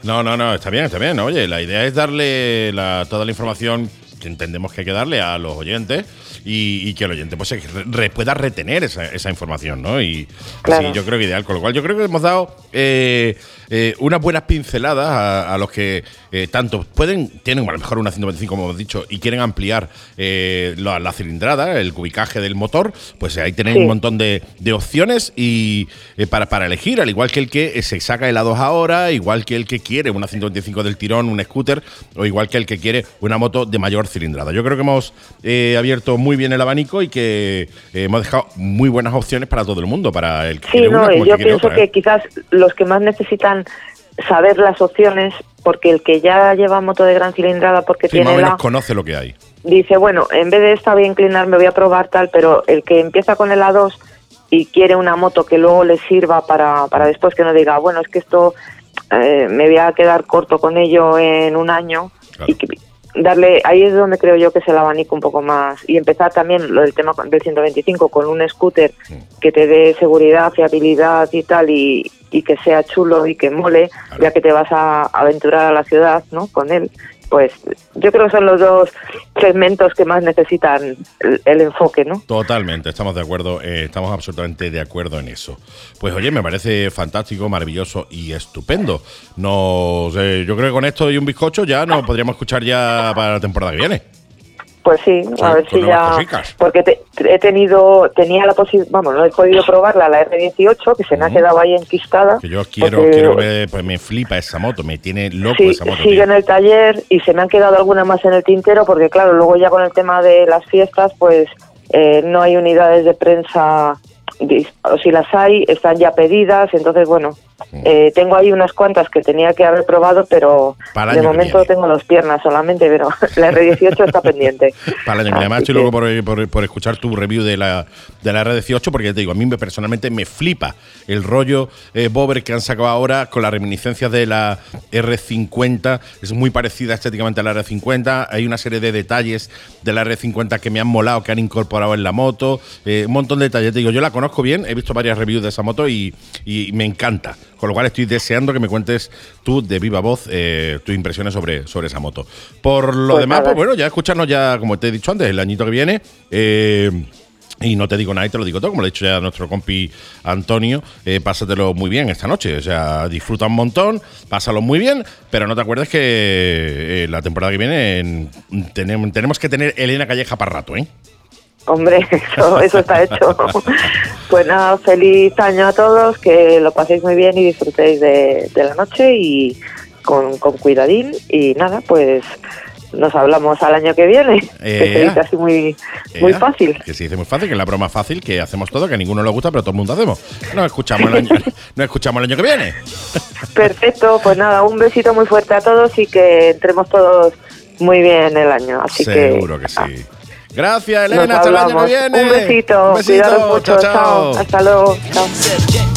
No, no, no, está bien, está bien. Oye, la idea es darle toda la información que entendemos que hay que darle a los oyentes y, que el oyente pues, pueda retener esa, información, ¿no? Y así yo creo que ideal. Con lo cual, yo creo que hemos dado eh, eh, unas buenas pinceladas a, los que eh, tanto pueden, tienen a lo mejor una 125, como hemos dicho, y quieren ampliar la, cilindrada, el cubicaje del motor, pues ahí tienen un montón de, opciones y para, para elegir, al igual que el que se saca el A2 ahora, igual que el que quiere una 125 del tirón, un scooter, o igual que el que quiere una moto de mayor cilindrada. Yo creo que hemos abierto muy bien el abanico y que eh, hemos dejado muy buenas opciones para todo el mundo, para el que sí, no, yo pienso que ¿eh? quizás los que más necesitan saber las opciones, porque el que ya lleva moto de gran cilindrada porque tiene más conoce lo que hay. Dice, bueno, en vez de esta voy a inclinar, me voy a probar tal, pero el que empieza con el A2 y quiere una moto que luego le sirva para, para después que no diga, bueno, es que esto eh, me voy a quedar corto con ello en un año y que, darle, ahí es donde creo yo que es el abanico un poco más y empezar también lo del tema del 125 con un scooter que te dé seguridad, fiabilidad y tal y, y que sea chulo y que mole, ya que te vas a aventurar a la ciudad, ¿no? Con él pues yo creo que son los dos segmentos que más necesitan el, enfoque, ¿no? Totalmente, estamos de acuerdo, eh, estamos absolutamente de acuerdo en eso. Pues oye, me parece fantástico, maravilloso y estupendo. Nos, yo creo que con esto y un bizcocho ya nos podríamos escuchar ya para la temporada que viene. Pues sí, a ver si ya. Porque he tenido, tenía la posibilidad, vamos, no he podido probarla, la R18, que se me ha quedado ahí enquistada. Que yo quiero, quiero ver, pues me flipa esa moto, me tiene loco esa moto. Sigue en el taller y se me han quedado algunas más en el tintero, porque claro, luego ya con el tema de las fiestas, pues eh, no hay unidades de prensa o si las hay, están ya pedidas, entonces bueno, Eh, tengo ahí unas cuantas que tenía que haber probado, pero Para de momento tengo dos piernas solamente, pero [laughs] la R18 está pendiente. Para el año que viene. Además, estoy loco por, por- por escuchar tu review de la, de la R18, porque te digo, a mí me, personalmente me flipa el rollo eh, Bobber que han sacado ahora con las reminiscencias de la R50. Es muy parecida estéticamente a la R50. Hay una serie de detalles de la R50 que me han molado, que han incorporado en la moto. Eh, un montón de detalles. Te digo, yo la conozco bien, he visto varias reviews de esa moto y, y me encanta. Con lo cual estoy deseando que me cuentes tú de viva voz eh, tus impresiones sobre, sobre esa moto. Por lo Pues demás, pues bueno, ya escucharnos ya, como te he dicho antes, el añito que viene. eh, y no te digo nada y te lo digo todo, como le ha dicho ya nuestro compi Antonio, eh, pásatelo muy bien esta noche. O sea, disfruta un montón, pásalo muy bien, pero no te acuerdes que eh, la temporada que viene en- tenemos, tenemos que tener Elena Calleja para rato, ¿eh? Hombre, [laughs] eso, eso está hecho. [laughs] Pues nada, feliz año a todos, que lo paséis muy bien y disfrutéis de, de la noche y con, con cuidadín. Y nada, pues nos hablamos al año que viene, que se dice así muy, muy fácil. Que se dice muy fácil, que es la broma fácil, que hacemos todo, que a ninguno le gusta, pero todo el mundo hacemos. Nos escuchamos el año, [laughs] nos escuchamos el año que viene. Perfecto, pues nada, un besito muy fuerte a todos y que entremos todos muy bien el año. Así Seguro que, ah, sí. Gracias, nos Elena. Hasta el año que viene. Un besito, Un besito. cuidaros mucho, Chao, chao. chao. Hasta luego, chao.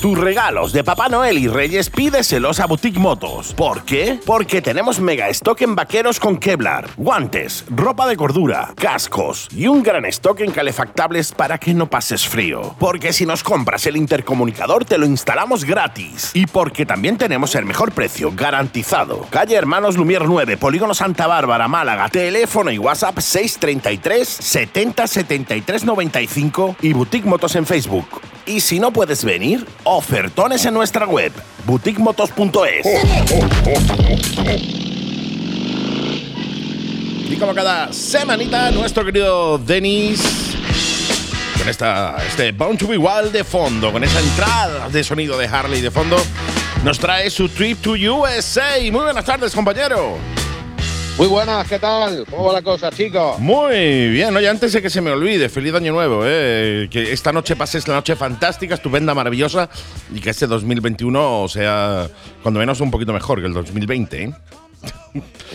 Tus regalos de Papá Noel y Reyes pídeselos a Boutique Motos. ¿Por qué? Porque tenemos mega stock en vaqueros con Kevlar, guantes, ropa de cordura, cascos y un gran stock en calefactables para que no pases frío. Porque si nos compras el intercomunicador te lo instalamos gratis. Y porque también tenemos el mejor precio garantizado. Calle Hermanos Lumier 9, Polígono Santa Bárbara, Málaga. Teléfono y WhatsApp 633 70 73 95 y Boutique Motos en Facebook. Y si no puedes venir, ofertones en nuestra web, boutiquemotos.es. Y como cada semanita, nuestro querido Denis, con esta, este Bound to Be Wild de fondo, con esa entrada de sonido de Harley de fondo, nos trae su trip to USA. Muy buenas tardes, compañero. Muy buenas, ¿qué tal? ¿Cómo va la cosa, chicos? Muy bien, oye, antes de que se me olvide, feliz año nuevo, eh, que esta noche pases la noche fantástica, estupenda, maravillosa y que este 2021 sea cuando menos un poquito mejor que el 2020. ¿eh?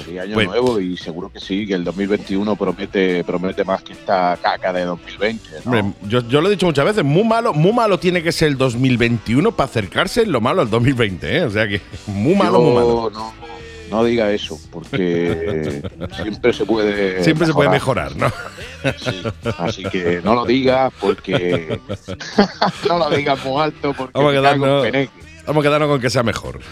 Feliz año Pues- nuevo y seguro que sí, que el 2021 promete, promete más que esta caca de 2020. ¿no? Hombre, yo, yo lo he dicho muchas veces, muy malo, muy malo tiene que ser el 2021 para acercarse en lo malo al 2020, ¿eh? O sea que muy malo, Yo muy malo. No, no diga eso, porque [laughs] siempre se puede Siempre se puede mejorar, ¿no? Sí, Así que no lo digas porque [laughs] [laughs] no lo digas muy alto porque Vamos a quedarnos-. Vamos a quedarnos con que sea mejor. [laughs]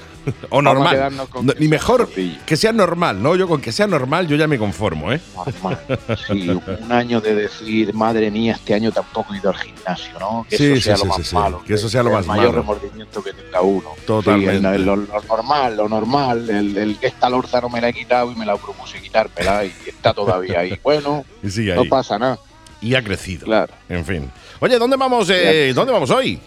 O Vamos a normal. quedarnos con No, que Ni mejor que sea normal, ¿no? Yo con que sea normal yo ya me conformo, ¿eh? Normal. Sí, [laughs] un año de decir, madre mía, este año tampoco he ido al gimnasio, ¿no? Que Sí, eso sí, sea sí, lo más malo. Que eso sea lo el más mayor malo. remordimiento que tenga uno. Totalmente. El- lo, lo normal, lo normal. El, el que esta lorza no me la he quitado y me la propuse quitármela y está todavía ahí. [laughs] Bueno, Y sigue no pasa nada, Y ha crecido. claro. En fin. Oye, ¿dónde vamos, eh, ¿dónde vamos hoy?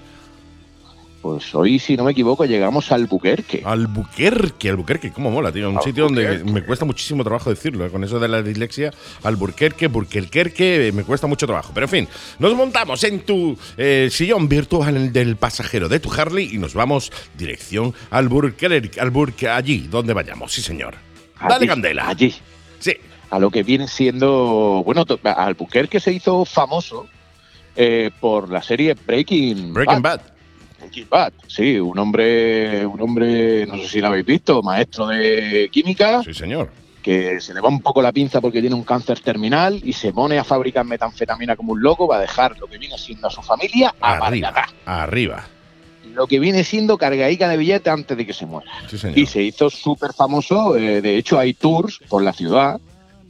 Pues hoy, si no me equivoco, llegamos al Buquerque. Albuquerque, Albuquerque, cómo mola, tío. Un sitio donde me cuesta muchísimo trabajo decirlo, ¿eh? con eso de la dislexia. Albuquerque, Burquerque, eh, me cuesta mucho trabajo. Pero en fin, nos montamos en tu eh, sillón virtual del pasajero de tu Harley y nos vamos dirección al Burquerque, Albuquerque, allí donde vayamos, sí señor. Dale candela. Allí. Sí. a lo que viene siendo, bueno, to- Albuquerque se hizo famoso eh, por la serie Breaking, Breaking Bad. Breaking Bad, sí, un hombre, un hombre, no sé si lo habéis visto, maestro de química, Sí, señor. que se le va un poco la pinza porque tiene un cáncer terminal y se pone a fabricar metanfetamina como un loco, va a dejar lo que viene siendo a su familia a Arriba. Maracatá. Arriba. Lo que viene siendo cargadica de billetes antes de que se muera. Sí, señor. Y se hizo súper famoso. eh, de hecho, hay tours por la ciudad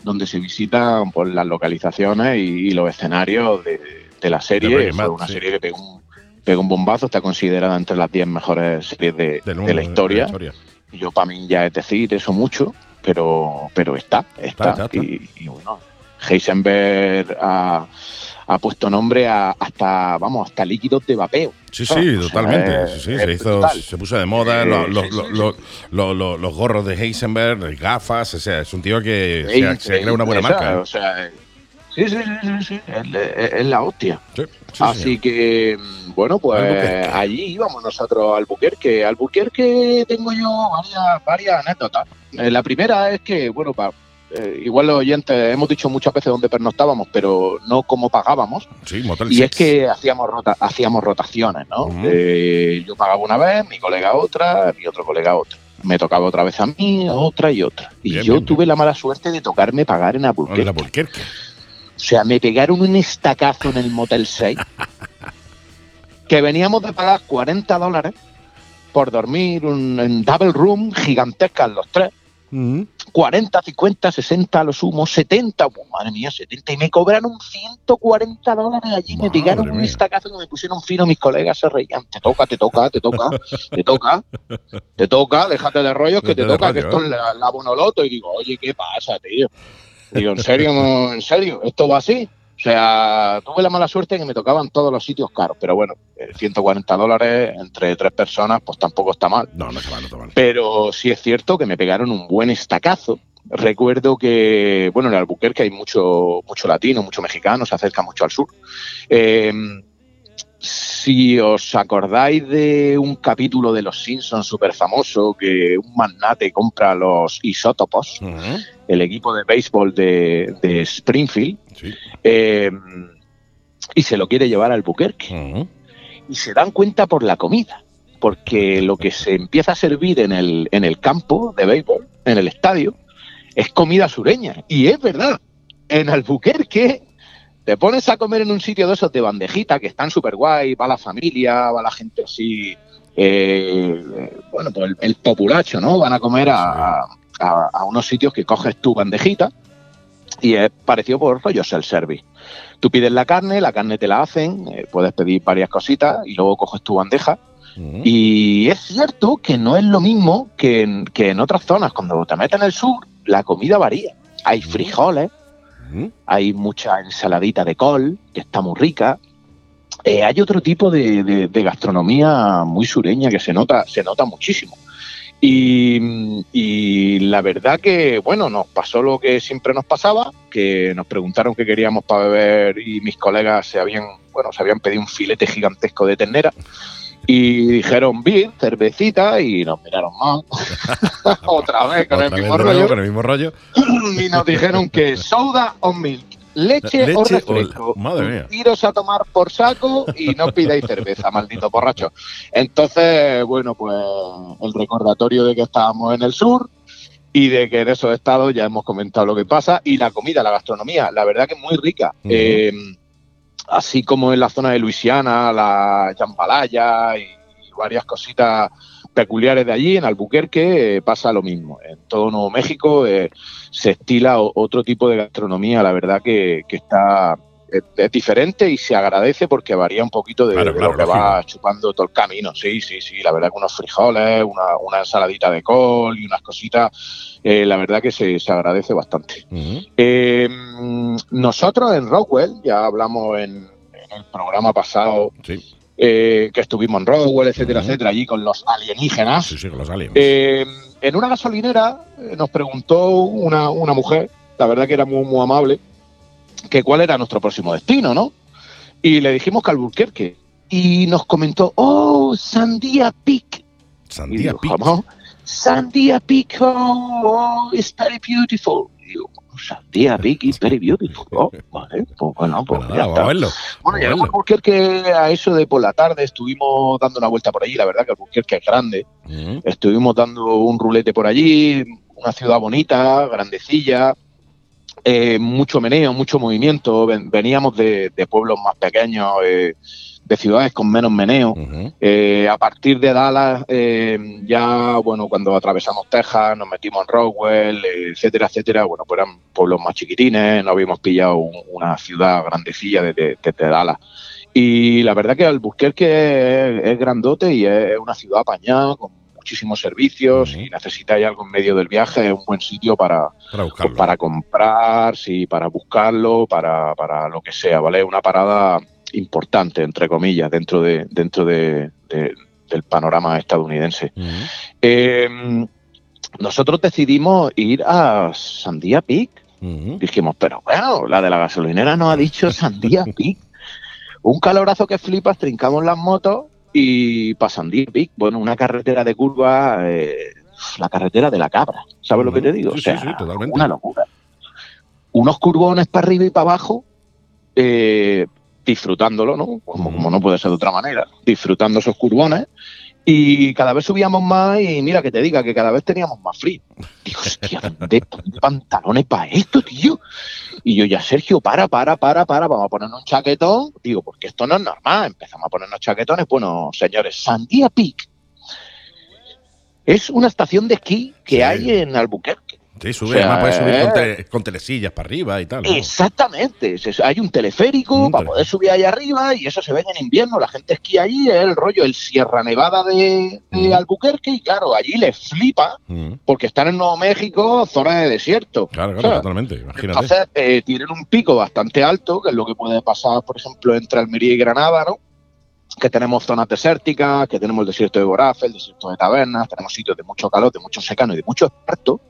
donde se visitan por las localizaciones y, y los escenarios de, de la serie. Fue una sí. serie que pegó un, pegó un bombazo. Está considerada entre las 10 mejores series de, de la historia. historia. Yo, para mí, ya es decir eso mucho, pero, pero está, está. está, está. Y, y bueno, Heisenberg ha, ha puesto nombre a, hasta, vamos, hasta líquidos de vapeo. Sí, sí, totalmente. sí, sí, se, hizo, se puso de moda los, los, los, los, gorros de Heisenberg, gafas, o sea, es un tío que se, se crea una buena marca. O sea, Sí, sí, sí, sí, Es, la hostia. Así que, bueno, pues allí íbamos nosotros al Buquerque. Al Buquerque tengo yo varias, varias anécdotas. Eh, la primera es que, bueno, para, eh, igual los oyentes hemos dicho muchas veces dónde pernoctábamos, pero no cómo pagábamos. Sí, motel y es que hacíamos, rota, hacíamos rotaciones, ¿no? Eh, yo pagaba una vez, mi colega otra, mi otro colega otra me tocaba otra vez a mí, otra y otra. Y yo tuve la mala suerte de tocarme pagar en Albuquerque. O sea, me pegaron un estacazo en el Motel 6 que veníamos de pagar 40 dólares por dormir en double room gigantescas los tres. 40, 50, 60 a lo sumo, 70, madre mía, 70, y me cobraron 140 dólares allí, me pegaron un estacazo y me pusieron fino, mis colegas se reían, te toca, te toca, te toca, te toca, te toca, déjate de rollos que te, toca, que esto es la, la bonoloto, y digo, oye, ¿qué pasa, tío? Digo, ¿en serio? ¿En serio? ¿Esto va así? O sea, tuve la mala suerte que me tocaban todos los sitios caros, pero bueno, 140 eh, dólares entre tres personas, pues tampoco está mal. No, no está mal, no está mal. Pero sí es cierto que me pegaron un buen estacazo. Recuerdo que, bueno, en Albuquerque hay mucho, mucho latino, mucho mexicano, se acerca mucho al sur. Eh, si os acordáis de un capítulo de Los Simpsons súper famoso que un magnate compra los isótopos, el equipo de béisbol de, Springfield, eh, y se lo quiere llevar al Buquerque. Y se dan cuenta por la comida, porque lo que se empieza a servir en el, en el campo de béisbol, en el estadio, es comida sureña. Y es verdad, en Albuquerque te pones a comer en un sitio de esos de bandejita que están súper guay, va la familia, va la gente así, eh, bueno, pues el, populacho, ¿no? Van a comer a, unos sitios que coges tu bandejita y es parecido por rollo el service. Tú pides la carne, la carne te la hacen, eh, puedes pedir varias cositas y luego coges tu bandeja. Y es cierto que no es lo mismo que en, que en otras zonas. Cuando te metes en el sur, la comida varía. Hay frijoles, hay mucha ensaladita de col, que está muy rica. Eh, hay otro tipo de, gastronomía muy sureña que se nota, se nota muchísimo. Y, la verdad que, bueno, nos pasó lo que siempre nos pasaba, que nos preguntaron qué queríamos para beber y mis colegas se habían, bueno, se habían pedido un filete gigantesco de ternera y dijeron beer, cervecita y nos miraron mal. [laughs] Otra vez con, el, mismo rollo. con el mismo rollo. [clears throat] y nos dijeron que soda o milk, leche, o refresco. madre mía. Iros a tomar por saco y no pidáis cerveza, maldito borracho. Entonces, bueno, pues el recordatorio de que estábamos en el sur y de que en esos estados ya hemos comentado lo que pasa y la comida, la gastronomía, la verdad que es muy rica así como en la zona de Luisiana, la Jambalaya y, varias cositas peculiares de allí, en Albuquerque eh, pasa lo mismo. En todo Nuevo México eh, se estila otro tipo de gastronomía, la verdad que, está es, diferente y se agradece porque varía un poquito de, lo que va chupando todo el camino. Sí, sí, sí, la verdad que unos frijoles, una, ensaladita de col y unas cositas, eh, la verdad que se, agradece bastante. nosotros en Rockwell, ya hablamos en, el programa pasado, eh, que estuvimos en Rockwell, etcétera, etcétera, allí con los alienígenas. Sí, sí, con los aliens. Eh, en una gasolinera eh, nos preguntó una, mujer, la verdad que era muy, muy amable, que cuál era nuestro próximo destino, ¿no? Y le dijimos que Albuquerque. Y nos comentó, oh, Sandia Peak. Sandia Peak. Sandia Peak, oh, it's very beautiful. Sandia [laughs] Peak is very beautiful. Oh, [laughs] vale, pues bueno, pues ya está. Verlo, bueno, llegamos a Albuquerque a eso de por la tarde, estuvimos dando una vuelta por allí, la verdad que Albuquerque es grande. Estuvimos dando un rulete por allí, una ciudad bonita, grandecilla, eh, mucho meneo, mucho movimiento. Veníamos de, pueblos más pequeños, eh, de ciudades con menos meneo. Eh, a partir de Dallas, ya, bueno, cuando atravesamos Texas, nos metimos en Roswell, etcétera, etcétera. Bueno, pues eran pueblos más chiquitines, no habíamos pillado una ciudad grandecilla desde, Dallas. Y la verdad que Albuquerque es, es grandote y es una ciudad apañada, con muchísimos servicios. Si necesitáis algo en medio del viaje, es un buen sitio para, Para pues, para comprar, sí, para buscarlo, para, para lo que sea, ¿vale? Una parada importante, entre comillas, dentro de, dentro de, de- del panorama estadounidense. Eh, nosotros decidimos ir a Sandía Peak. Dijimos, pero bueno, la de la gasolinera nos ha dicho Sandía [laughs] Peak. Un calorazo que flipas, trincamos las motos y para Sandía Peak, bueno, una carretera de curva, eh, la carretera de la cabra, ¿sabes lo que te digo? Sí, o sea, sí, sí, totalmente. una locura. Unos curvones para arriba y para abajo, eh, disfrutándolo, ¿no? Como, como no puede ser de otra manera, disfrutando esos curvones. Y cada vez subíamos más y mira que te diga que cada vez teníamos más frío. Digo, hostia, ¿dónde dónde pantalones para esto, tío? Y yo ya, Sergio, para, para, para, para, vamos a ponernos un chaquetón. Digo, porque esto no es normal. Empezamos a ponernos chaquetones. Bueno, señores, Sandía Peak es una estación de esquí que Sí. hay en Albuquerque. Sí, sube, O sea, además puedes subir con, eh. tele- con telesillas para arriba y tal. ¿no? Exactamente. Hay un teleférico Mm, para poder subir ahí arriba y eso se ve en invierno. La gente esquía allí, es el rollo, el Sierra Nevada de, de Mm. Albuquerque y claro, allí les flipa Ujú. porque están en Nuevo México, zona de desierto. Claro, claro, totalmente. Imagínate. Entonces, eh, tienen un pico bastante alto, que es lo que puede pasar, por ejemplo, entre Almería y Granada, ¿no? Que tenemos zonas desérticas, que tenemos el desierto de Borafe, el desierto de Tabernas, tenemos sitios de mucho calor, de mucho secano y de mucho esparto,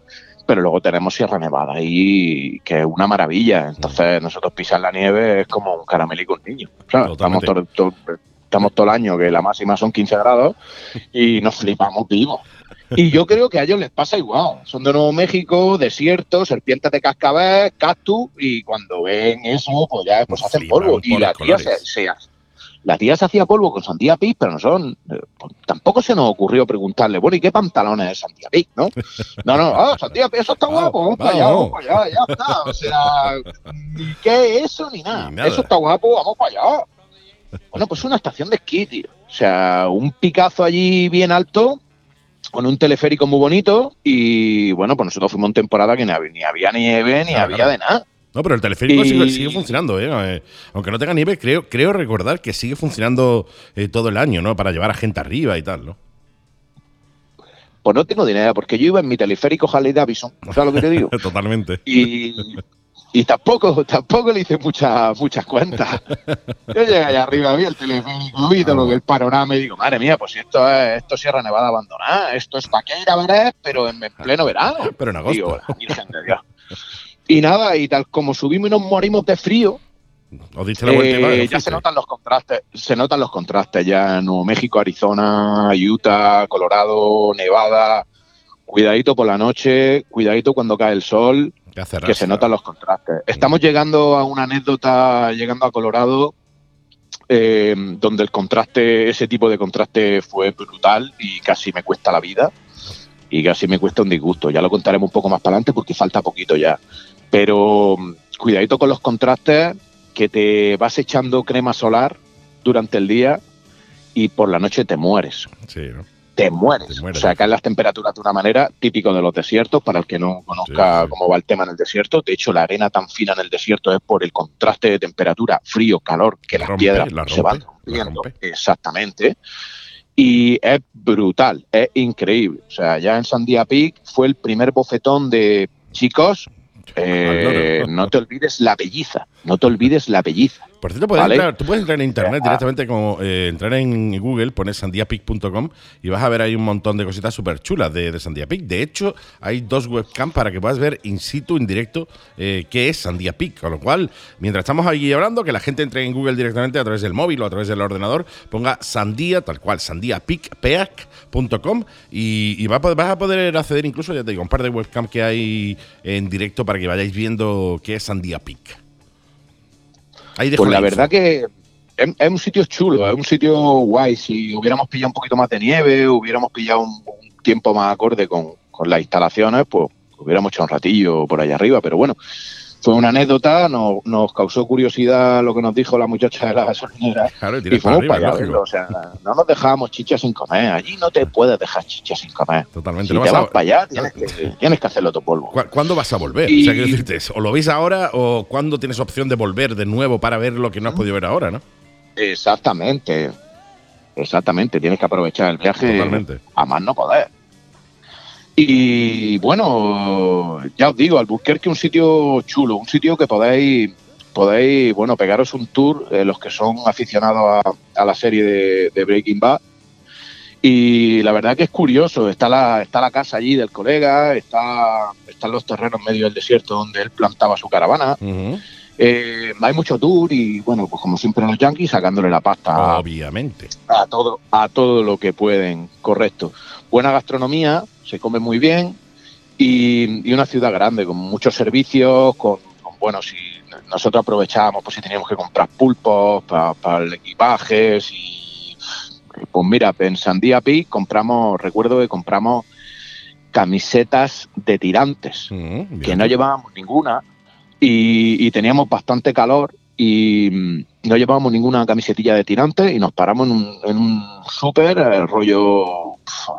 pero luego tenemos Sierra Nevada y que es una maravilla. Entonces, nosotros pisar la nieve es como un caramelico un niño. ¿sabes? Estamos todo, todo- estamos todo el año, que la máxima son 15 grados, [laughs] y nos flipamos vivos. Y yo creo que a ellos les pasa igual. Son de Nuevo México, desierto, serpientes de cascabel, cactus, y cuando ven eso, pues ya pues hacen polvo. Y la tía se, se- la tía se hacía polvo con Sandía Pig, pero nosotros eh, pues, tampoco se nos ocurrió preguntarle, bueno, ¿y qué pantalones es Sandía Pig, no? No, no, ah, Sandía Pig, eso está Vamos, [laughs] guapo, vamos para allá, vamos. para allá, ya está. O sea, ni qué eso ni nada. Ni nada. Eso está guapo, vamos para allá. Bueno, pues una estación de esquí, tío. O sea, un picazo allí bien alto, con un teleférico muy bonito, y bueno, pues nosotros fuimos en temporada que ni había ni, había nieve, ni había claro. de nada. No, pero el teleférico Y- sigue, sigue funcionando, ¿eh? Aunque no tenga nieve, creo, creo recordar que sigue funcionando eh, todo el año, ¿no? Para llevar a gente arriba y tal, ¿no? Pues no tengo idea, porque yo iba en mi teleférico Harley Davidson, ¿sabes lo que te digo? [laughs] Totalmente. y, y tampoco, tampoco le hice muchas muchas cuentas. Yo llegué allá arriba, vi el teleférico, vi todo lo que el panorama y digo, madre mía, pues esto es esto es Sierra Nevada abandonada, esto es Paqueira, verás, pero en, en pleno verano. [laughs] Pero en agosto. Digo, la Virgen de Dios. Y nada, y tal como subimos y nos morimos de frío, diste la vuelta y eh, vale, ya se notan los contrastes, se notan los contrastes ya en Nuevo México, Arizona, Utah, Colorado, Nevada. Cuidadito por la noche, cuidadito cuando cae el sol, Que se notan los contrastes. Estamos llegando a una anécdota, llegando a Colorado, eh, donde el contraste, ese tipo de contraste fue brutal y casi me cuesta la vida y casi me cuesta un disgusto. Ya lo contaremos un poco más para adelante porque falta poquito ya. Pero mm, cuidadito con los contrastes, que te vas echando crema solar durante el día y por la noche te mueres Sí, ¿no? te mueres. Te mueres. O sea, caen las temperaturas de una manera típico de los desiertos, para el que no conozca Sí, sí. cómo va el tema en el desierto. De hecho, la arena tan fina en el desierto es por el contraste de temperatura, frío, calor, que las Rompe, piedras la se van rompiendo. Exactamente. Y es brutal, es increíble. O sea, ya en Sandía Peak fue el primer bofetón de chicos. Eh, no te olvides la belliza, no te olvides la belliza. Por cierto, puedes Vale. entrar, tú puedes entrar en internet Ah. directamente, como eh, entrar en Google, pones sandiapic.com y vas a ver ahí un montón de cositas súper chulas de, de Peak. De hecho, hay dos webcams para que puedas ver in situ, en directo, eh, qué es Sandía Peak. Con lo cual, mientras estamos aquí hablando, que la gente entre en Google directamente a través del móvil o a través del ordenador, ponga Sandía, tal cual, sandiapeak.com y, a vas a poder acceder incluso, ya te digo, un par de webcams que hay en directo para que vayáis viendo qué es Sandía Peak. Ahí Pues la verdad que es, es un sitio chulo, es un sitio guay. Si hubiéramos pillado un poquito más de nieve, hubiéramos pillado un, un tiempo más acorde con, con las instalaciones, pues hubiéramos hecho un ratillo por allá arriba. Pero bueno, fue una anécdota, nos, nos causó curiosidad lo que nos dijo la muchacha de la gasolinera. Claro, y Y para fuimos arriba, para allá, lógico. verlo, o sea, no nos dejábamos chichas sin comer. Allí no te puedes dejar chichas sin comer. Totalmente. Si Lo te vas a- vas para allá, tienes que, tienes que hacerlo tu polvo. ¿Cu- ¿Cuándo vas a volver? Y- O sea, quiero decirte, o lo veis ahora o cuándo tienes opción de volver de nuevo para ver lo que no has podido ver ahora, ¿no? Exactamente. exactamente, tienes que aprovechar el viaje Totalmente. a más no poder. Y bueno, ya os digo, Albuquerque un sitio chulo, un sitio que podéis, podéis bueno, pegaros un tour, eh, los que son aficionados a, a la serie de, de Breaking Bad. Y la verdad que es curioso, está la, está la casa allí del colega, está, están los terrenos en medio del desierto donde él plantaba su caravana. Eh, hay mucho tour y bueno, pues como siempre los yankees sacándole la pasta Obviamente. a todo, a todo lo que pueden, correcto. Buena gastronomía, se come muy bien y, y una ciudad grande con muchos servicios, con, con, bueno, si nosotros aprovechábamos, pues si teníamos que comprar pulpos para el equipaje, si, pues mira, en Sandía Peak compramos, recuerdo que compramos camisetas de tirantes bien. que no llevábamos ninguna y, y teníamos bastante calor y mm, no llevábamos ninguna camisetilla de tirante y nos paramos en un, en un súper, eh, rollo,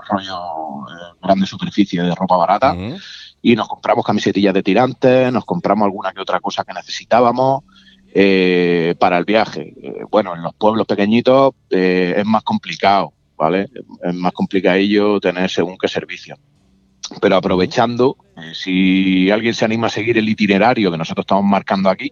rollo eh, grande superficie de ropa barata y nos compramos camisetillas de tirantes, nos compramos alguna que otra cosa que necesitábamos eh, para el viaje. Eh, bueno, en los pueblos pequeñitos eh, es más complicado, ¿vale? Es más complicadillo tener según qué servicio. Pero aprovechando, si alguien se anima a seguir el itinerario que nosotros estamos marcando aquí,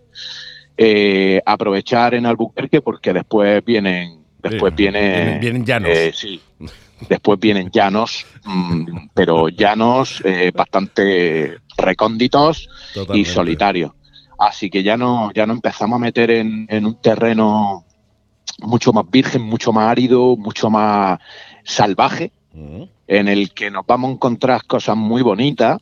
aprovechar en Albuquerque porque después vienen, después vienen- vienen llanos. eh, sí, [laughs] después vienen llanos, mm, pero llanos eh, bastante recónditos y solitarios. Así que ya no, ya no empezamos a meter en, en un terreno mucho más virgen, mucho más árido, mucho más salvaje, Ujú, en el que nos vamos a encontrar cosas muy bonitas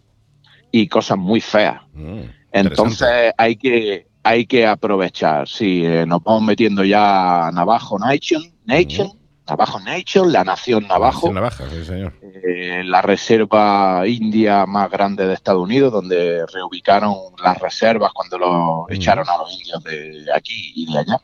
y cosas muy feas. ujú. Entonces hay que, hay que aprovechar. Sí, eh, nos vamos metiendo ya a Navajo Nation, Nation, Navajo Nation, la nación Navajo, Nación Navaja, sí, señor. eh, la reserva india más grande de Estados Unidos, donde reubicaron las reservas cuando lo echaron a los indios de aquí y de allá.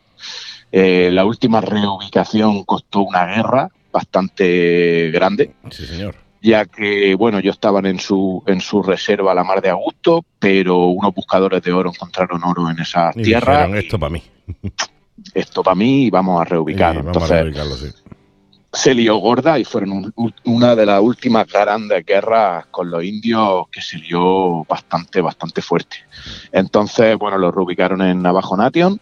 Eh, la última reubicación costó una guerra bastante grande, Sí, señor. ya que, bueno, ellos estaban en su, en su reserva a la mar de Augusto, pero unos buscadores de oro encontraron oro en esas Y tierras. dijeron, esto para mí. esto para mí y vamos a Y reubicar. vamos Entonces, a reubicarlo, sí. Se lió gorda y fueron un- un- una de las últimas grandes guerras con los indios que se lió bastante, bastante fuerte. Entonces, bueno, los reubicaron en Navajo Nation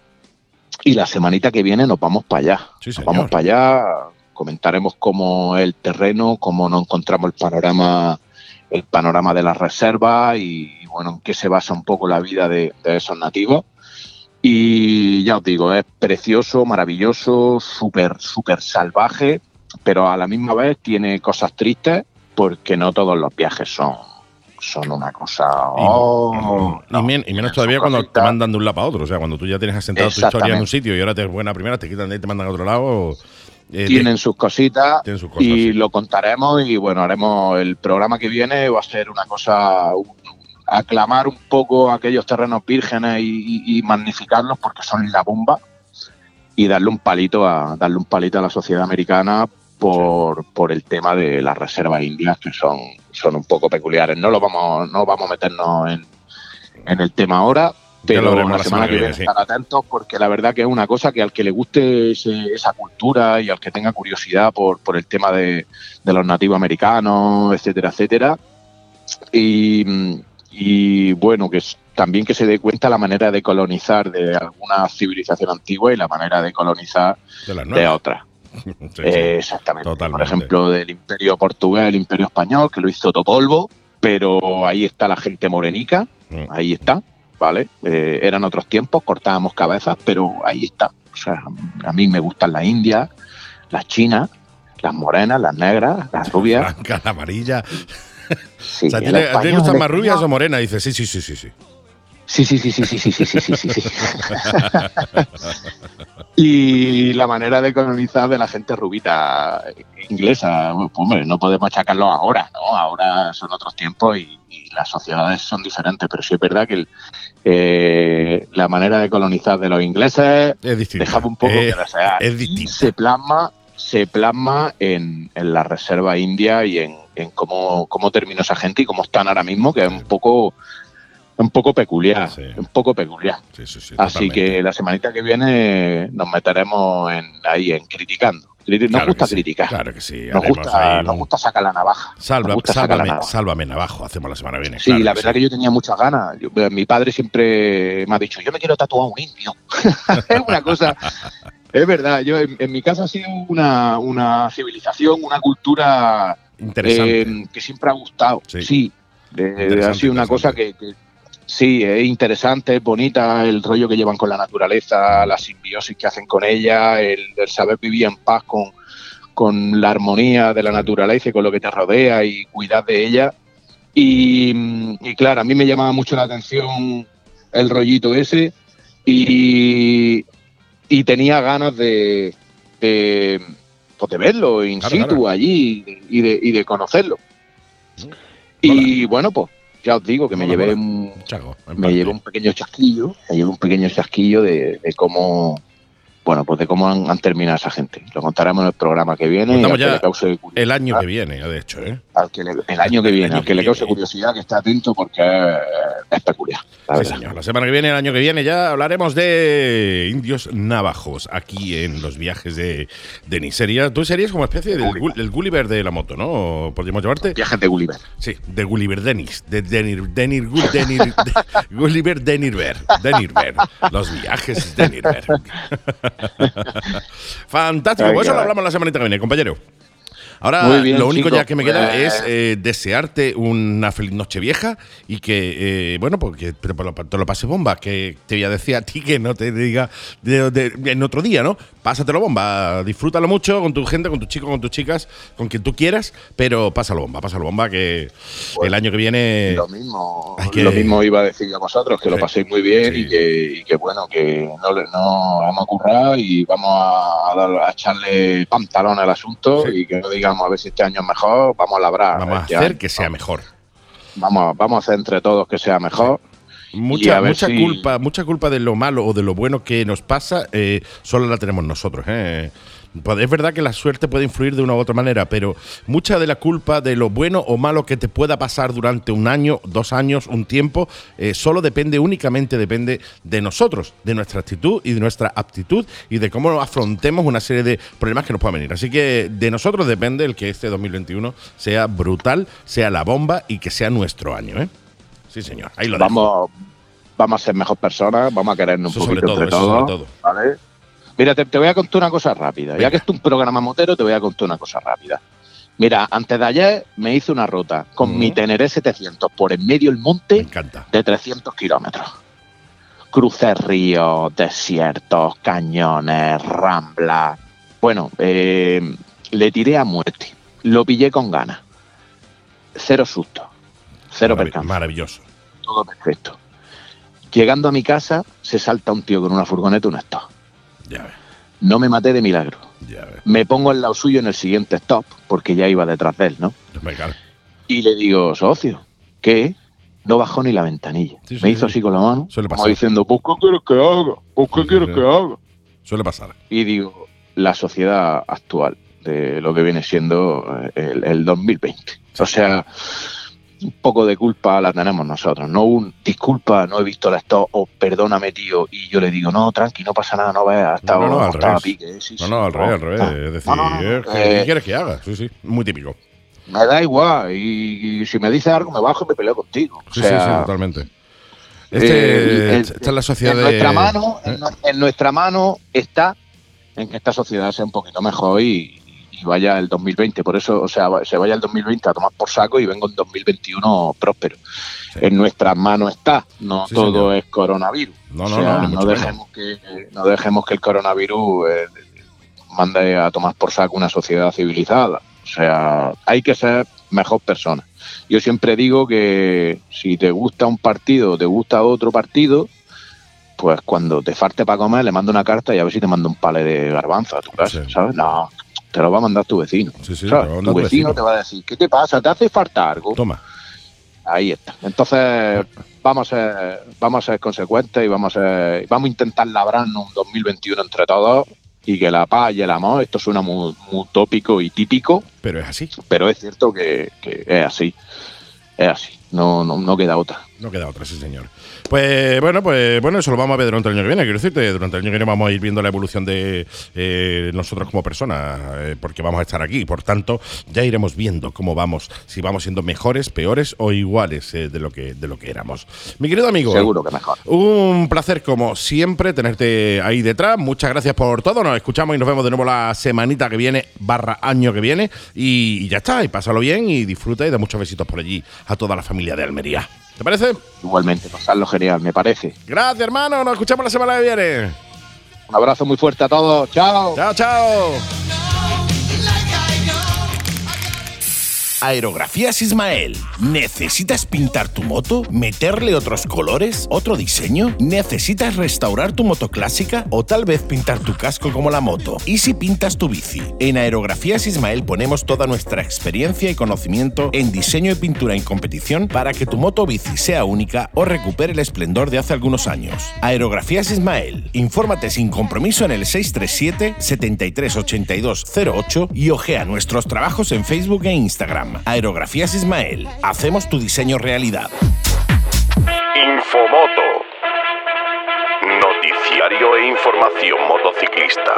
y la semanita que viene nos vamos para allá. Sí, Nos vamos para allá, comentaremos cómo el terreno, cómo nos encontramos el panorama el panorama de las reservas y, bueno, en qué se basa un poco la vida de, de esos nativos. Y ya os digo, es precioso, maravilloso, súper, súper salvaje, pero a la misma vez tiene cosas tristes porque no todos los viajes son, son una cosa... oh, y, no, men- y menos todavía cuando te mandan de un lado para otro. O sea, cuando tú ya tienes asentado tu historia en un sitio y ahora te buena primera, te quitan de ahí y te mandan a otro lado. eh, tienen sus cositas tienen sus cosas, y sí. lo contaremos y bueno, haremos el programa que viene, va a ser una cosa, un- aclamar un poco aquellos terrenos vírgenes y magnificarlos porque son la bomba y darle un palito a darle un palito a la sociedad americana por, por el tema de las reservas indias que son, son un poco peculiares. No lo vamos, no vamos a meternos en, en el tema ahora, pero la, semana, que viene, sí. estar atentos porque la verdad que es una cosa que al que le guste ese- esa cultura y al que tenga curiosidad por, por el tema de, de los nativos americanos, etcétera, etcétera. Y, y, bueno, que también que se dé cuenta la manera de colonizar de alguna civilización antigua y la manera de colonizar de de otra. [laughs] Sí, sí. Eh, exactamente. Por ejemplo, del imperio portugués, el imperio español, que lo hizo Topolvo, pero ahí está la gente morenica, Mm. ahí está, ¿vale? Eh, eran otros tiempos, cortábamos cabezas, pero ahí está. O sea, a mí me gustan las indias, las chinas, las morenas, las negras, las rubias. Blanca, la amarilla. Sí, o sea, el ¿tiene- ¿a ti te gustan más rubias o morenas? Dice, sí, sí, sí, sí, sí. Sí, sí, sí, sí, sí, sí, sí, sí, sí, sí, sí. [laughs] y la manera de colonizar de la gente rubita inglesa, hombre, no podemos achacarlo ahora, ¿no? Ahora son otros tiempos y, y las sociedades son diferentes, pero sí es verdad que el- eh, la manera de colonizar de los ingleses dejaba un poco Eh, que desear. es Y distinto. se plasma, se plasma en, en la reserva india y en, en cómo, cómo terminó esa gente y cómo están ahora mismo, que es un poco un poco peculiar, Sí. un poco peculiar. Sí, sí, sí, Así que la semanita que viene nos meteremos en, ahí en criticando, Nos Claro gusta criticar. Claro que sí. Nos gusta, nos sacar la navaja. Salva- gusta sacar la sálvame, navaja. sálvame navajo, hacemos la semana que viene. Sí, claro la verdad que yo tenía muchas ganas. Yo- mi padre siempre me ha dicho, yo me quiero tatuar un indio. [laughs] es una cosa, es verdad. Yo en, en mi casa ha sido una, una civilización, una cultura Interesante. eh, que siempre ha gustado. Sí. Sí, Eh, ha sido una cosa que, que- sí, es interesante, es bonita, el rollo que llevan con la naturaleza, la simbiosis que hacen con ella, el, el saber vivir en paz con, con la armonía de la naturaleza y con lo que te rodea y cuidar de ella. Y, y claro, a mí me llamaba mucho la atención el rollito ese y, y tenía ganas de, de, pues de verlo in Claro, situ claro. allí y de, y de conocerlo. Mola. Y bueno, pues ya os digo que me llevé un, Chago, en me llevé un pequeño chasquillo, me llevé un pequeño chasquillo de, de cómo, bueno, pues de cómo han, han terminado esa gente. Lo contaremos en el programa que viene. y ya El año que viene, de hecho, ¿eh? Al que le- el año que viene, año al que que le cause curiosidad, que esté atento porque es, peculiar. la Sí, señor. La semana que viene, el año que viene, ya hablaremos de indios navajos aquí en los viajes de, de Niseria. Tú serías como especie del Gulliver. Gu- del Gulliver de la moto, ¿no? ¿Podríamos llamarte? Viajes de Gulliver. Sí, de Gulliver Dennis. De Denir, Denir, Denir, de- [laughs] Gulliver Denirver. Denirver. Los viajes Denirver. [laughs] Fantástico. Ay, Pues eso lo hablamos la semana que viene, compañero. Ahora, bien, lo único ya que me queda pues- es eh, desearte una feliz noche vieja y que, eh, bueno, porque pero por lo- te lo pases bomba. Que te voy a decir a ti que no te diga de- de- en otro día, ¿no? Pásatelo bomba, disfrútalo mucho con tu gente, con tus chicos, con tus chicas, con quien tú quieras, pero pásalo bomba, pásalo bomba, que el año que viene. Lo mismo, que- lo mismo iba a decir a vosotros, que lo paséis muy bien Sí. y, que, y que bueno, que no, no vamos a currar y vamos a, dar- a echarle pantalón al asunto Sí. y que no digamos a ver si este año es mejor, vamos a labrar. Vamos a hacer que sea mejor. Vamos, vamos a hacer entre todos que sea mejor. Mucha, mucha si- culpa, mucha culpa de lo malo o de lo bueno que nos pasa, eh, solo la tenemos nosotros. ¿eh? Pues Es verdad que la suerte puede influir de una u otra manera, pero mucha de la culpa de lo bueno o malo que te pueda pasar durante un año, dos años, un tiempo, eh, solo depende, únicamente depende de nosotros, de nuestra actitud y de nuestra aptitud y de cómo afrontemos una serie de problemas que nos puedan venir. Así que de nosotros depende el que este 2021 sea brutal, sea la bomba y que sea nuestro año. ¿eh? Sí, señor. Ahí lo dejo. Vamos, vamos a ser mejor personas, vamos a querernos Eso un sobre poquito todo, entre sobre todos. todo. ¿vale? Mira, te, te voy a contar una cosa rápida. Venga. Ya que es un programa motero, te voy a contar una cosa rápida. Mira, antes de ayer me hice una ruta con mi Teneré 700 por en medio del monte de 300 kilómetros. Crucé ríos, desiertos, cañones, ramblas. Bueno, eh, le tiré a muerte. Lo pillé con ganas. Cero susto. Cero Marav- percance Maravilloso. todo perfecto. Llegando a mi casa, se salta un tío con una furgoneta, un stop. Ya ves, No me maté de milagro. ya ves. Me pongo al lado suyo en el siguiente stop, porque ya iba detrás de él, ¿no? Y le digo, socio, ¿qué? No bajó ni la ventanilla. Sí, me hizo sí. así con la mano, Suele como pasar. diciendo, pues ¿qué quieres que haga? Pues ¿qué quieres que haga? Suele pasar. Y digo, la sociedad actual de lo que viene siendo eh, el, el 2020. O sea, un poco de culpa la tenemos nosotros. No un disculpa, no he visto la stop o perdóname, tío. Y yo le digo, no, tranqui, no pasa nada, no veas, ha estado, no, no, revés. pique. sí, No, sí, no, al revés, al revés. ah, Es decir, no, no, no, eh, ¿qué eh, quieres que haga? Sí, sí. Muy típico. me da igual. Y, y si me dices algo, me bajo y me peleo contigo. O Sí, sí, sea, sí, totalmente. Este, eh, esta es la sociedad en de. nuestra mano, ¿eh? en nuestra mano está en que esta sociedad sea un poquito mejor y, y vaya el 2020. Por eso, o sea, se vaya el 2020 a tomar por saco y venga un 2021 próspero. Sí. En nuestras manos está, no Sí, todo señor. es coronavirus. No, O no, sea, no, menos. dejemos que no dejemos que el coronavirus eh, mande a tomar por saco una sociedad civilizada. O sea, hay que ser mejor persona. Yo siempre digo que si te gusta un partido te gusta otro partido, pues cuando te falte para comer le mando una carta y a ver si te mando un pale de garbanzo a tu casa, Sí. ¿sabes? No, te lo va a mandar tu vecino. Sí, sí, te lo va a tu mandar tu vecino vecino. te va a decir, ¿qué te pasa? ¿Te hace falta algo? Toma. Ahí está. Entonces, vamos a ser, vamos a ser consecuentes y vamos a, ser- vamos a intentar labrarnos un 2021 entre todos y que la paz y el amor, esto suena muy, muy tópico y típico, Pero es así. pero es cierto que, que es así. Es así. No, no, no queda otra. No queda otra, sí, señor. Pues bueno, pues bueno, eso lo vamos a ver durante el año que viene. Quiero decirte, durante el año que viene vamos a ir viendo la evolución de eh, nosotros como personas, eh, porque vamos a estar aquí. Por tanto, ya iremos viendo cómo vamos, si vamos siendo mejores, peores o iguales eh, de lo que de lo que éramos. Mi querido amigo, Seguro que mejor. un placer como siempre tenerte ahí detrás. Muchas gracias por todo. Nos escuchamos y nos vemos de nuevo la semanita que viene, barra año que viene. Y, y ya está, y pásalo bien y disfruta y da muchos besitos por allí a toda la familia de Almería. ¿Te parece? Igualmente, pasarlo genial, me parece. Gracias, hermano. Nos escuchamos la semana que viene. Un abrazo muy fuerte a todos. Chao. Chao, chao. Aerografías Ismael. ¿Necesitas pintar tu moto? ¿Meterle otros colores? ¿Otro diseño? ¿Necesitas restaurar tu moto clásica? ¿O tal vez pintar tu casco como la moto? ¿Y si pintas tu bici? En Aerografías Ismael ponemos toda nuestra experiencia y conocimiento en diseño y pintura en competición para que tu moto bici sea única o recupere el esplendor de hace algunos años. Aerografías Ismael. Infórmate sin compromiso en el 637 738208 y ojea nuestros trabajos en Facebook e Instagram. Aerografías Ismael. Hacemos tu diseño realidad. Infomoto. Noticiario e información motociclista.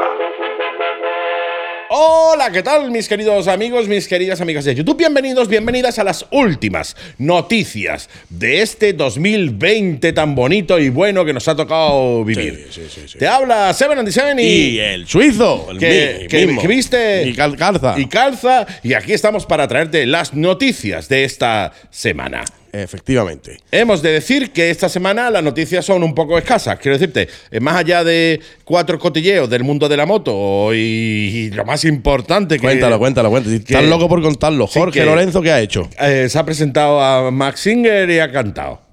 Hola, ¿qué tal mis queridos amigos, mis queridas amigas de YouTube? Bienvenidos, bienvenidas a las últimas noticias de este 2020 tan bonito y bueno que nos ha tocado vivir. Sí, sí, sí, sí. Te habla Seven and Seven y, Y el suizo, el que, mi- que- mismo. que viste Y cal- calza. y calza y aquí estamos para traerte las noticias de esta semana. Efectivamente. Hemos de decir que esta semana las noticias son un poco escasas. Quiero decirte, eh, más allá de cuatro cotilleos del mundo de la moto y, lo más importante que. Cuéntalo, cuéntalo, cuéntalo. Estás loco por contarlo. Sí, Jorge que- Lorenzo, ¿qué ha hecho? eh, se ha presentado a Max Singer y ha cantado.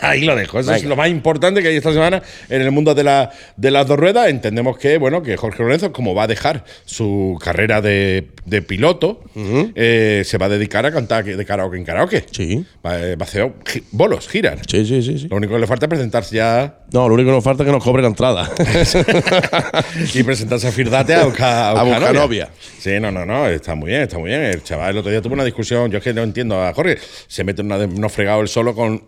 [laughs] Ahí lo dejo. Eso es lo más importante que hay esta semana en el mundo de, la, de las dos ruedas. Entendemos que, bueno, que Jorge Lorenzo, como va a dejar su carrera de, de piloto, eh, se va a dedicar a cantar de karaoke en karaoke. Sí. Va, va a hacer bolos, giras. Sí, sí, sí, sí. Lo único que le falta es presentarse ya No, lo único que nos falta es que nos cobre la entrada. [laughs] y presentarse a Firdate a buscar, a [laughs] A buscar buscar novia. Sí, no, no, no, está muy bien, está muy bien. El chaval el otro día tuvo una discusión, yo es que no entiendo a Jorge, se mete en una de- unos fregados él solo con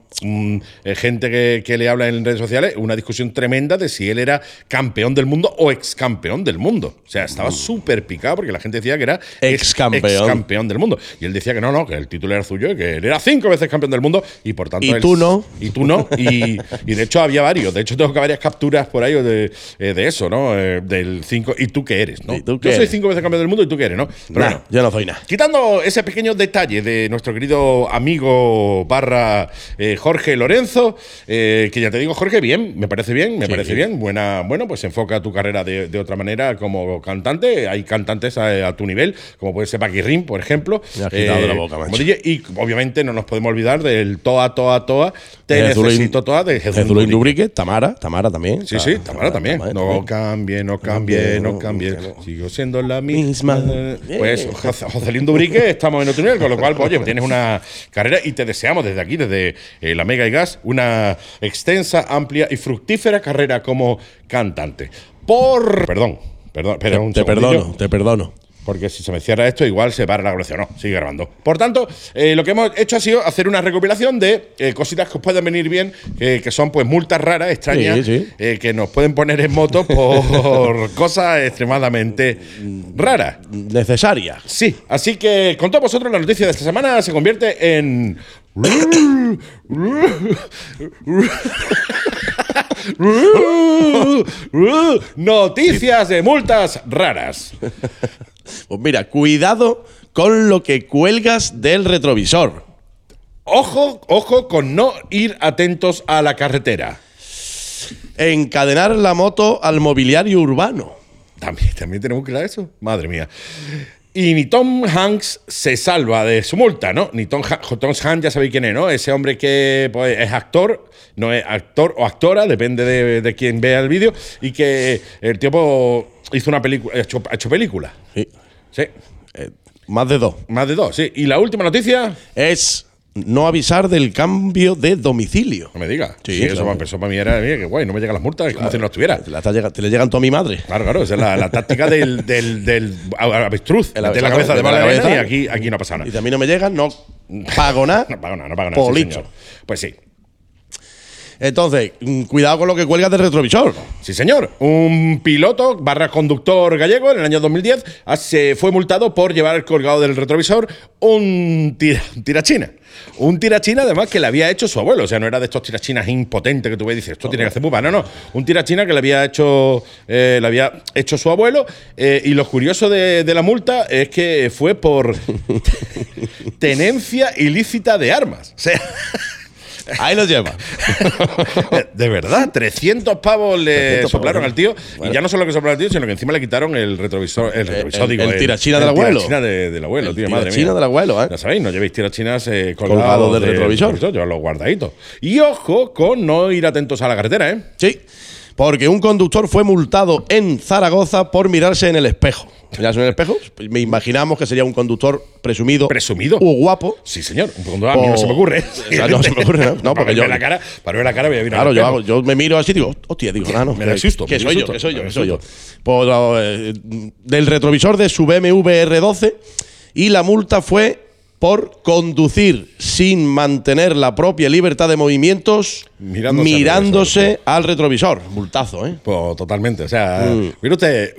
gente que, que le habla en redes sociales, una discusión tremenda de si él era campeón del mundo o ex campeón del mundo. O sea, estaba súper picado porque la gente decía que era Ex campeón. campeón del mundo. Y él decía que no, no, que el título era suyo y que él era cinco veces campeón del mundo y por tanto. Y él- tú no. Y tú no. Y, y de hecho había varios. De hecho, tengo que varias capturas por ahí de, eh, de eso, ¿no? Eh, del cinco. ¿Y tú qué eres, no? ¿Y tú Yo soy cinco veces campeón del mundo y tú qué eres, ¿no? Pero Nah, bueno. yo no soy nada. Quitando ese pequeño detalle de nuestro querido amigo barra eh, Jorge Lorenzo, eh, que ya te digo, Jorge, bien, me parece bien, me Sí. parece bien. Buena, bueno, pues enfoca tu carrera de, de otra manera como cantante. Hay cantantes a, a tu nivel, como puede ser Paquirrin, por ejemplo. Eh, Me has quitado de la boca, como macho. DJ, y obviamente no nos podemos olvidar del Toa, Toa, Toa. Te Jezulín- necesito Toa de Jesús Dubrique. Tamara, Tamara también. Sí, sí, Tamara también. No cambie, no cambie, no cambie. Sigo siendo la misma. Misma. Pues José- Joselín Dubrique, estamos en otro nivel, con lo cual, pues, oye, tienes una carrera y te deseamos desde aquí, desde eh, la Mega y Gas, una extensa, amplia y fructífera carrera como cantante. Por. Perdón, perdón, un Te segundillo. perdono, te perdono. Porque si se me cierra esto, igual se para la grabación. No, sigue grabando. Por tanto, eh, lo que hemos hecho ha sido hacer una recopilación de eh, cositas que os pueden venir bien, eh, que son pues multas raras, extrañas, Sí, sí. eh, que nos pueden poner en moto por [laughs] cosas extremadamente raras. Necesaria. Sí, así que con todos vosotros la noticia de esta semana se convierte en... Noticias de multas raras. Pues mira, cuidado con lo que cuelgas del retrovisor. Ojo, ojo con no ir atentos a la carretera. Encadenar la moto al mobiliario urbano. También, también tenemos que ir a eso. Madre mía. Y ni Tom Hanks se salva de su multa, ¿no? Ni Tom, Ha- Tom Hanks, ya sabéis quién es, ¿no? Ese hombre que pues, es actor, no es actor o actora, depende de, de quien vea el vídeo, y que el tipo hizo una película, ha hecho, hecho película. Sí. Sí, Eh, más de dos. más de dos, sí. Y la última noticia, Es no avisar del cambio de domicilio. no me diga. Sí, Sí, eso, claro. para, eso para mí era, mira, que guay, no me llegan las multas, es como si no estuviera. Te, la llega- te le llegan toda mi madre. Claro, claro, esa es la, la táctica del, [laughs] del, del avestruz. El de la cabeza de de la mala cabeza. y aquí, aquí no pasa nada. Y si a mí no me llegan, no. pago nada. [laughs] No pago nada, no pago nada. Por sí. Pues sí. Entonces, mm, cuidado con lo que cuelgas del retrovisor. Sí, señor. Un piloto barra conductor gallego en el año 2010 ah, se fue multado por llevar colgado del retrovisor un tira, un tirachina. Un tirachina, además, que le había hecho su abuelo. O sea, no era de estos tirachinas impotentes que tú ves y dices, esto tiene que hacer pupa. No, no. Un tirachina que le había hecho, eh, le había hecho su abuelo. eh, y lo curioso de, de la multa es que fue por [laughs] tenencia ilícita de armas. O sea. Ahí lo lleva. [laughs] De verdad, 300 pavos le 300 soplaron pavos, al tío. Bueno. Y ya no solo que soplaron al tío, sino que encima le quitaron el retrovisor. El retrovisor, el- digo. el tirachina del abuelo. tirachina de- del abuelo, El tío, madre mía. tirachina del abuelo, ¿eh? Ya sabéis, no llevéis tirachinas eh, Colgados colgados del retrovisor. Llevarlos guardaditos. Y ojo con no ir atentos a la carretera, ¿eh? Sí, porque un conductor fue multado en Zaragoza por mirarse en el espejo. ¿Mirarse en el espejo? Pues me imaginamos que sería un conductor presumido. Presumido. O guapo. Sí, señor. Cuando a mí no se me ocurre. O sea, no se me ocurre, [laughs] ¿no? No, para yo- la cara, para ver la cara voy a mirar Claro, yo, hago- yo me miro así y digo, hostia, digo, ah, no. Me da que- soy yo, que soy yo, que soy yo. Pues, eh, del retrovisor de su BMW R12 y la multa fue por conducir sin mantener la propia libertad de movimientos Mirándose al retrovisor, al retrovisor. Multazo, ¿eh? Pues totalmente. O sea, Mm. mire usted.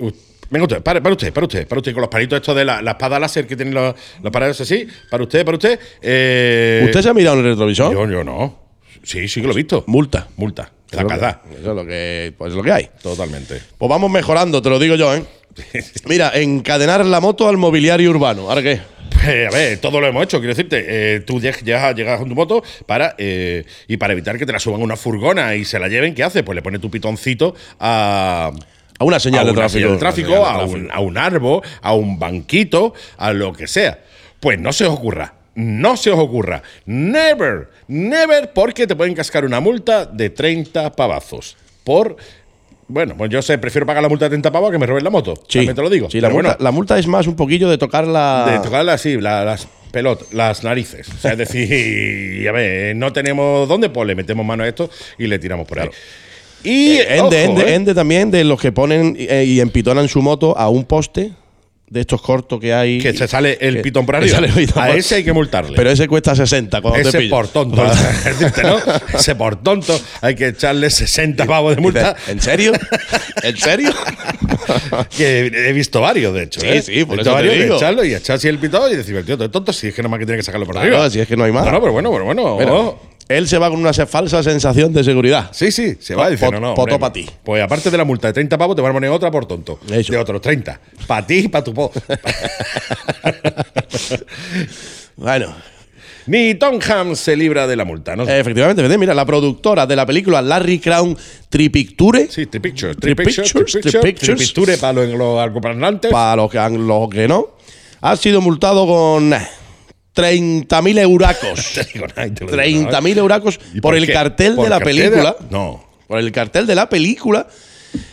Venga usted, para, para usted, para usted, para usted, con los palitos estos de la, la espada láser que tienen los, los parados así. Para usted, para usted. Eh, ¿Usted se ha mirado en el retrovisor? Yo, yo no. Sí, sí que lo he visto. Multa. Multa. La casa. Eso es lo que, pues es lo que hay. Totalmente. Pues vamos mejorando, te lo digo yo, ¿eh? [laughs] Mira, encadenar la moto al mobiliario urbano. ¿Ahora qué? Pues, [laughs] a ver, todo lo hemos hecho, quiero decirte. eh, tú lleg- llegas, llegas con tu moto para eh, y para evitar que te la suban a una furgona y se la lleven, ¿qué hace? Pues le pone tu pitoncito a. A una señal a de una tráfico. señal de tráfico, señal de a, un, a un árbol, a un banquito, a lo que sea. Pues no se os ocurra. No se os ocurra. Never, never, porque te pueden cascar una multa de 30 pavazos. Por. Bueno, pues yo sé, prefiero pagar la multa de 30 pavos que me roben la moto. Sí, También te lo digo. Sí, la, multa, bueno, la multa es más un poquillo de tocar la. de tocarla así, la- las pelotas, las narices. O sea, es decir, [laughs] a ver, no tenemos dónde, pues le metemos mano a esto y le tiramos por ahí. Y Eh, ojo, ende, ende, eh, ende también de los que ponen eh, y empitonan su moto a un poste de estos cortos que hay. que se sale el pitón por que arriba. a ese hay que multarle. Pero ese cuesta 60 cuando te ese pillan. por tonto. [laughs] [laughs] Ese por tonto hay que echarle 60 pavos de multa. ¿En serio? ¿En serio? [laughs] Que he visto varios, de hecho. Sí, ¿eh? sí, por He visto eso te varios de digo. echarlo y echar así el pitón y decir, tío, tonto, si es que nomás que tiene que sacarlo por Claro, arriba. si es que no hay más. No, no, pero bueno, pero bueno. Bueno, oh. Él se va con una falsa sensación de seguridad. Sí, sí, se va po- no, no. poto hombre, pa' ti. Pues aparte de la multa de 30 pavos, te van a poner otra por tonto. Eso. De otros 30. Para ti y para tu po. [laughs] Bueno, Ni Tom Hanks se libra de la multa, ¿no? efectivamente, mira, la productora de la película Larry Crown Tripicture, sí, Three Pictures. Three Three Pictures. Pictures, Three Three Pictures. Pictures. Three Pictures para los, alcoparlantes. para los que, han- los que no, ha sido multado con 30.000 euracos. [laughs] Te digo nada, y te lo digo, ¿no? 30.000 euracos ¿Y por, el cartel ¿Por de la de película. la- No. Por el cartel de la película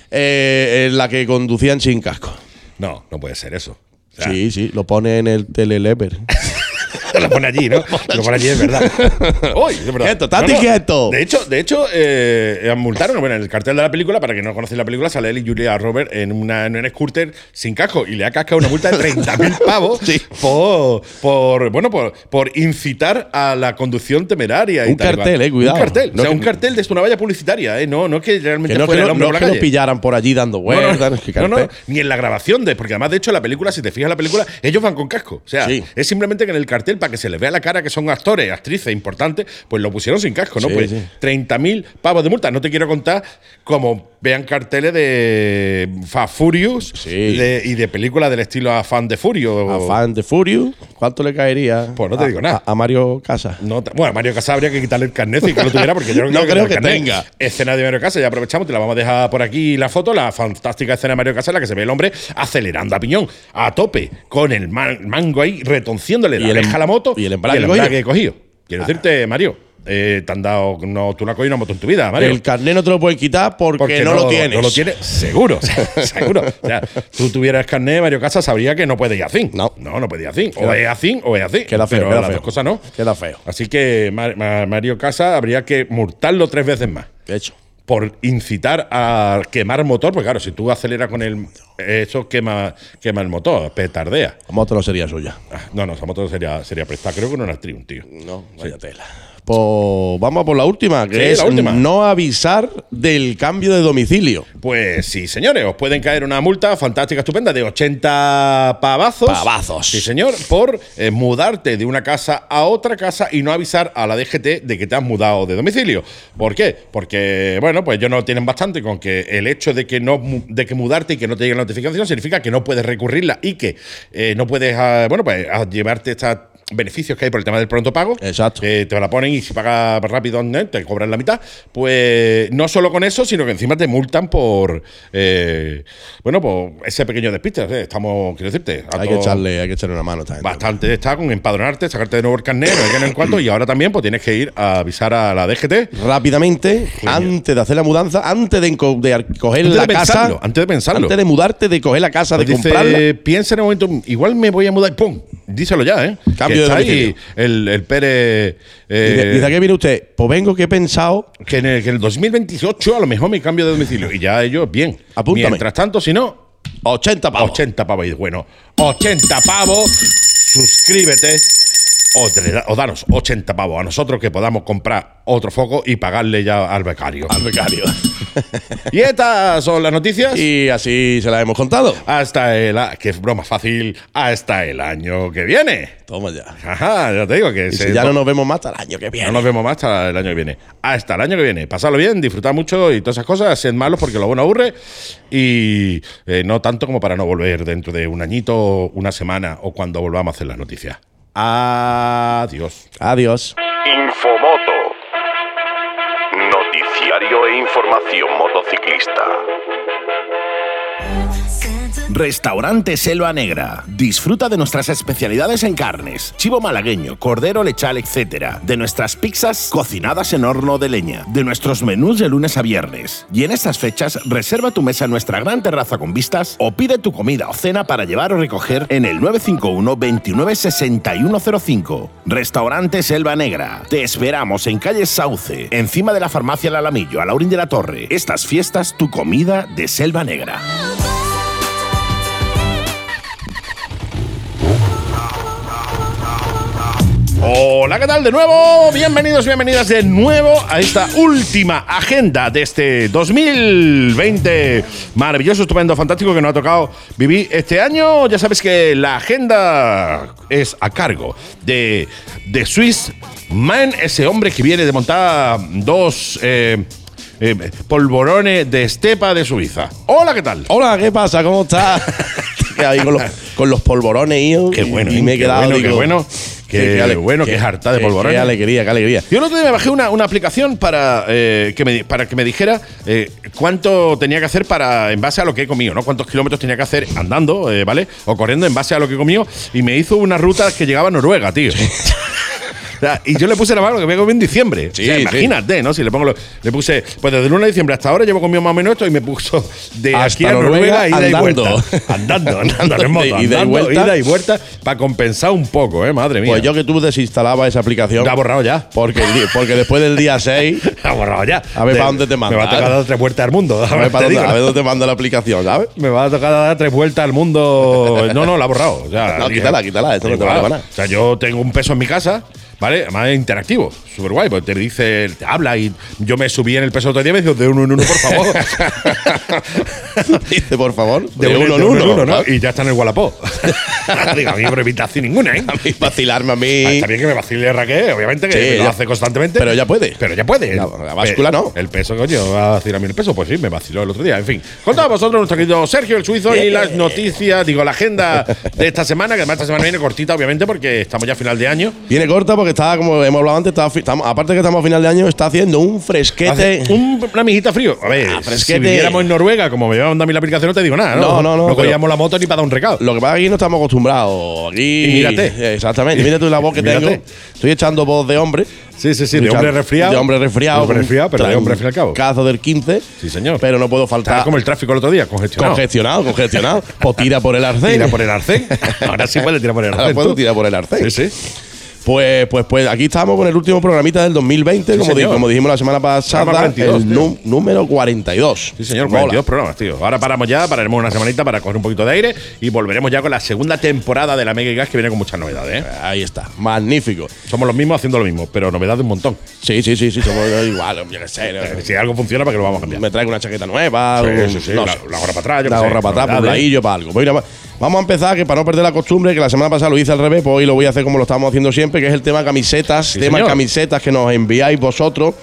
eh, en la que conducían sin casco. No, no puede ser eso. O sea, Sí, sí, lo pone en el telelever. [laughs] [laughs] Lo pone allí, ¿no? Lo pone allí, es verdad. [laughs] Uy, es verdad. Quieto, estate quieto. De hecho, de hecho eh, multaron, bueno, en el cartel de la película, para que no conocéis la película, sale él y Julia Robert en, una, en un scooter sin casco y le ha cascado una multa de 30.000 [laughs] pavos Sí. por, por, bueno, por, por incitar a la conducción temeraria. y Un tal cartel, eh, cuidado. Un cartel, No o sea, que- un cartel de esto, una valla publicitaria, ¿eh? No, no es que realmente Que no, que fuera el no, hombre no por la que lo pillaran por allí dando No, vueltas. no, no, ni en la grabación de, porque además de hecho la película, si te fijas en la película, ellos van con casco. O sea, Sí. es simplemente que en el cartel, para que se les vea la cara que son actores, actrices importantes, pues lo pusieron sin casco, ¿no? Sí, pues sí. 30.000 pavos de multa. No te quiero contar como vean carteles de Fast Furious Sí. de- y de películas del estilo Afán de Furio. A fan de Furious, ¿cuánto le caería? Pues no te a- digo nada. A, a Mario. No, ta- bueno, a Mario Casas habría que quitarle el carnet y que lo tuviera, porque yo no, [laughs] No creo creo que tenga. Escena de Mario Casas, ya aprovechamos, te la vamos a dejar por aquí la foto, la fantástica escena de Mario Casas, en la que se ve el hombre acelerando a piñón, a tope, con el man- mango ahí, retonciéndole Y la el a la moto y el embrague y el cogido. embrague cogido. Quiero decirte, Mario, eh, te han dado, no, tú no has cogido una moto en tu vida, Mario. El carnet no te lo pueden quitar porque, no, lo tienes. No lo tienes, seguro, o [laughs] seguro. O sea, tú tuvieras carnet, Mario Casas sabría que no puede ir así. No. No, no puede ir así. O Queda- es así o es así. Queda feo, Pero queda las feo. dos cosas no. Queda feo. Así que Ma- Ma- Mario Casa habría que multarlo tres veces más. De hecho. Por incitar a quemar motor, porque claro, si tú aceleras con el. Eso quema, quema el motor, petardea. La moto no sería suya. Ah, No, no, esa moto sería, sería prestada. Creo que no era Triumph, tío. No, vaya tela. Pues vamos a por la última, que Sí, es la última. no avisar del cambio de domicilio. Pues sí, señores, os pueden caer una multa fantástica, estupenda, de 80 pavazos. Pavazos. Sí, señor, por eh, mudarte de una casa a otra casa y no avisar a la DGT de que te has mudado de domicilio. ¿Por qué? Porque, bueno, pues ellos no tienen bastante con que el hecho de que no de que mudarte y que no te llegue la notificación significa que no puedes recurrirla y que eh, no puedes, ah, bueno, pues a llevarte estos beneficios que hay por el tema del pronto pago. Exacto. Que te la ponen y si pagas rápido te cobran la mitad. Pues no solo con eso, sino que encima te multan por eh, bueno, por ese pequeño despiste. ¿eh? Estamos, quiero decirte, Hay que echarle, hay que echarle una mano también. Bastante está con empadronarte, sacarte de nuevo el carnet, no en el cuarto, y ahora también pues tienes que ir a avisar a la DGT. Rápidamente, antes de hacer la mudanza, antes de, de coger Antes la de casa. pensarlo, antes de pensarlo. Antes de mudarte, de coger la casa, de Pues dice, comprarla. piensa en el momento, igual me voy a mudar, y ¡pum! Díselo ya, ¿eh? Cambio de está ahí domicilio. el, el Pérez. eh, Dice, dice, ¿a qué viene usted? Pues vengo que he pensado. que en, el, que en el 2028 a lo mejor me cambio de domicilio. Y ya ellos, bien. Apúntame. Mientras tanto, si no, 80 pavos. 80 pavos. Y bueno, 80 pavos, suscríbete o, da- o danos 80 pavos a nosotros que podamos comprar otro foco y pagarle ya al becario. Al becario. [laughs] Y estas son las noticias. y así se las hemos contado. hasta el. Que broma fácil. Hasta el año que viene. Toma ya. Ajá, ya te digo que Y se- si ya no nos vemos más hasta el año que viene. No nos vemos más hasta el año que viene. Hasta el año que viene. Pasadlo bien, disfrutad mucho y todas esas cosas. Sed malos porque lo bueno aburre. Y eh, no tanto como para no volver dentro de un añito, una semana o cuando volvamos a hacer las noticias. Adiós. Adiós. Infomoto. Noticiario e información motociclista. Restaurante Selva Negra. Disfruta de nuestras especialidades en carnes, chivo malagueño, cordero lechal, etc. De nuestras pizzas cocinadas en horno de leña. De nuestros menús de lunes a viernes. Y en estas fechas, reserva tu mesa en nuestra gran terraza con vistas o pide tu comida o cena para llevar o recoger en el 951 29 6105. Restaurante Selva Negra. Te esperamos en calle Sauce, encima de la farmacia El Alamillo, a Laurín de la Torre. Estas fiestas, tu comida de Selva Negra. Hola, ¿qué tal? De nuevo, bienvenidos, bienvenidas de nuevo a esta última agenda de este 2020. Maravilloso, estupendo, fantástico que nos ha tocado vivir este año. Ya sabes que la agenda es a cargo de, de Swiss Man, ese hombre que viene de montar dos eh, eh, polvorones de estepa de Suiza. Hola, ¿qué tal? Hola, ¿qué pasa? ¿Cómo estás? [laughs] Ahí con, los, con los polvorones, hijo. Qué bueno, Y ¿eh? me he Qué quedado. bueno, qué bueno. Qué ale- bueno, qué harta de polvorones. Qué alegría, qué alegría. Yo el otro día me bajé una, una aplicación para, eh, que me, para que me dijera eh, cuánto tenía que hacer para en base a lo que he comido, ¿no? Cuántos kilómetros tenía que hacer andando, eh, ¿vale? O corriendo en base a lo que he comido. Y me hizo una ruta que llegaba a Noruega, tío. [laughs] Sea, Y yo le puse la mano que me comí en diciembre. Sí, O sea, sí. imagínate, ¿no? Si le pongo lo- le puse, pues desde el 1 de diciembre hasta ahora llevo comido más o menos esto y me puso de Hasta aquí a Noruega, ida y andando. vuelta. [laughs] Andando, andando en moto, [laughs] Ida y andando, vuelta. ida y vuelta, para compensar un poco, ¿eh? Madre mía. Pues yo que tú desinstalaba esa aplicación. La ha borrado ya. Porque, porque después del día 6. [laughs] Ha borrado ya. A ver De- para dónde te manda, Me va a tocar dar tres vueltas al mundo. A ver, para dónde, digo. a ver dónde te manda la aplicación, ¿sabes? Me va a tocar dar tres vueltas al mundo. No, no, la ha borrado. O sea, No, quítala, quítala, esto no te para nada. O sea, yo tengo un peso en mi casa, ¿vale? Además interactivo, súper guay, porque te dice, te habla y yo me subí en el peso otro día y me dijo, de uno en uno, por favor. [laughs] Dice, por favor. De, uno, en uno, ¿no? Y ya está en el Wallapop. [laughs] Digo, a mí no me evitación ninguna, ¿eh? A mí vacilarme a Ah, mí. Está bien que me vacile Raquel, obviamente, que Sí, lo ya. hace constantemente. Pero ya puede. Pero ya puede. La- la báscula no. El peso, coño, va a decir a mí el peso. Pues sí, me vaciló el otro día. En fin, contad a vosotros nuestro querido Sergio el Suizo y las noticias, digo, la agenda de esta semana, que además esta semana viene cortita, obviamente, porque estamos ya a final de año. Viene corta porque está, como hemos hablado antes, estamos- aparte que estamos a final de año, está haciendo un fresquete. Hace un, una mijita frío. A ver, Ah, si viviéramos en Noruega, como me llevan a mí la aplicación, no te digo nada. No, No, no, no, No cogíamos la moto ni para dar un recado. Lo que pasa es que aquí no estamos acostumbrados. Aquí. Y mírate. Exactamente. Mira tú la voz que [laughs] Mírate. tengo. Estoy echando voz de hombre. Sí, sí, sí, de hombre resfriado. De hombre resfriado. De hombre resfriado, pero de hombre al cabo. Cazo del 15. Sí, señor. Pero no puedo Estaba faltar. como el tráfico el otro día, congestionado. Congestionado, congestionado. o tira por el arcén. Tira por el arcén. [laughs] Ahora sí puede tirar por el Ahora arcén. puedo tú. tirar por el arcén. Sí, sí. Pues, pues, pues aquí estamos con el último programita del 2020, Sí, como, di- como dijimos la semana pasada, Programa 42, el número 42. Sí, señor, Mola. 42 programas, tío. Ahora paramos ya, pararemos una semanita para coger un poquito de aire y volveremos ya con la segunda temporada de la Mega Gas que viene con muchas novedades, ¿eh? Ahí está, magnífico. Somos los mismos haciendo lo mismo, pero novedades un montón. Sí, sí, sí, sí, somos [laughs] igual, yo qué sé. no- Si algo funciona, para que lo vamos a cambiar. me traigo una chaqueta nueva, Sí, un- sí, sí, no la- la gorra para atrás, yo la gorra para atrás, un para algo. Mira, va- vamos a empezar, que para no perder la costumbre, que la semana pasada lo hice al revés, pues hoy lo voy a hacer como lo estamos haciendo siempre, que es el tema camisetas, Sí, tema señor. camisetas que nos enviáis vosotros.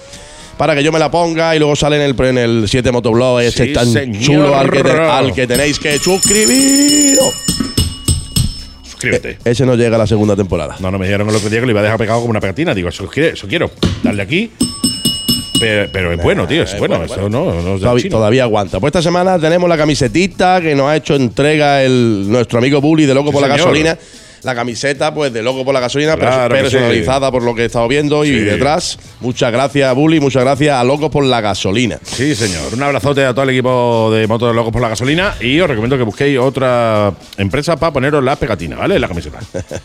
Para que yo me la ponga y luego sale en el, en el 7 Motoblog ese Sí, tan señor. chulo al que, te- al que tenéis que suscribiros. Suscríbete. Ese no llega a la segunda temporada. No, no me dijeron día que lo iba a dejar pegado como una pegatina. Digo, eso, eso quiero. Darle aquí. Pero, pero es bueno, tío, es es bueno. bueno, Eso no, Todavía, todavía aguanta. Pues esta semana tenemos la camisetita que nos ha hecho entrega el, nuestro amigo Bully de Loco Sí, por la señor. Gasolina. La camiseta, pues, de Loco por la Gasolina, Claro personalizada por lo que he estado viendo. Y Sí. detrás, muchas gracias, Bully, muchas gracias a Loco por la Gasolina. Sí, señor. Un abrazote a todo el equipo de Motos Locos por la Gasolina y os recomiendo que busquéis otra empresa para poneros la pegatina, ¿vale? La camiseta.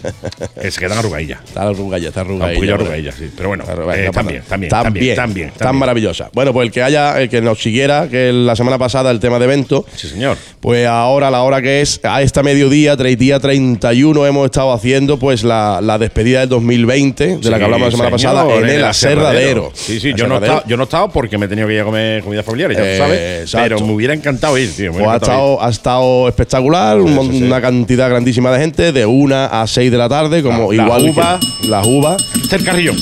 [laughs] que se quedan arrugadillas. Está arrugada, está poquillo arrugadillas, sí. Pero bueno, eh, también, también, también, también, tan maravillosa. Bueno, pues el que haya, el que nos siguiera, que la semana pasada el tema de evento, Sí, señor. Pues ahora, a la hora que es, a esta mediodía, día 31, hemos estado haciendo pues la, la despedida del 2020, de la que hablamos la semana señor, pasada, en el aserradero. Sí, sí, El yo no, estado, yo no he estado porque me he tenido que ir a comer comida familiar, ya Eh, sabes. exacto. Pero me hubiera encantado ir, tío. Pues ha estado, ha estado espectacular, un sí, una cantidad grandísima de gente, de una a 6 de la tarde, como La- las igual que- uvas. las uvas. el carrillón.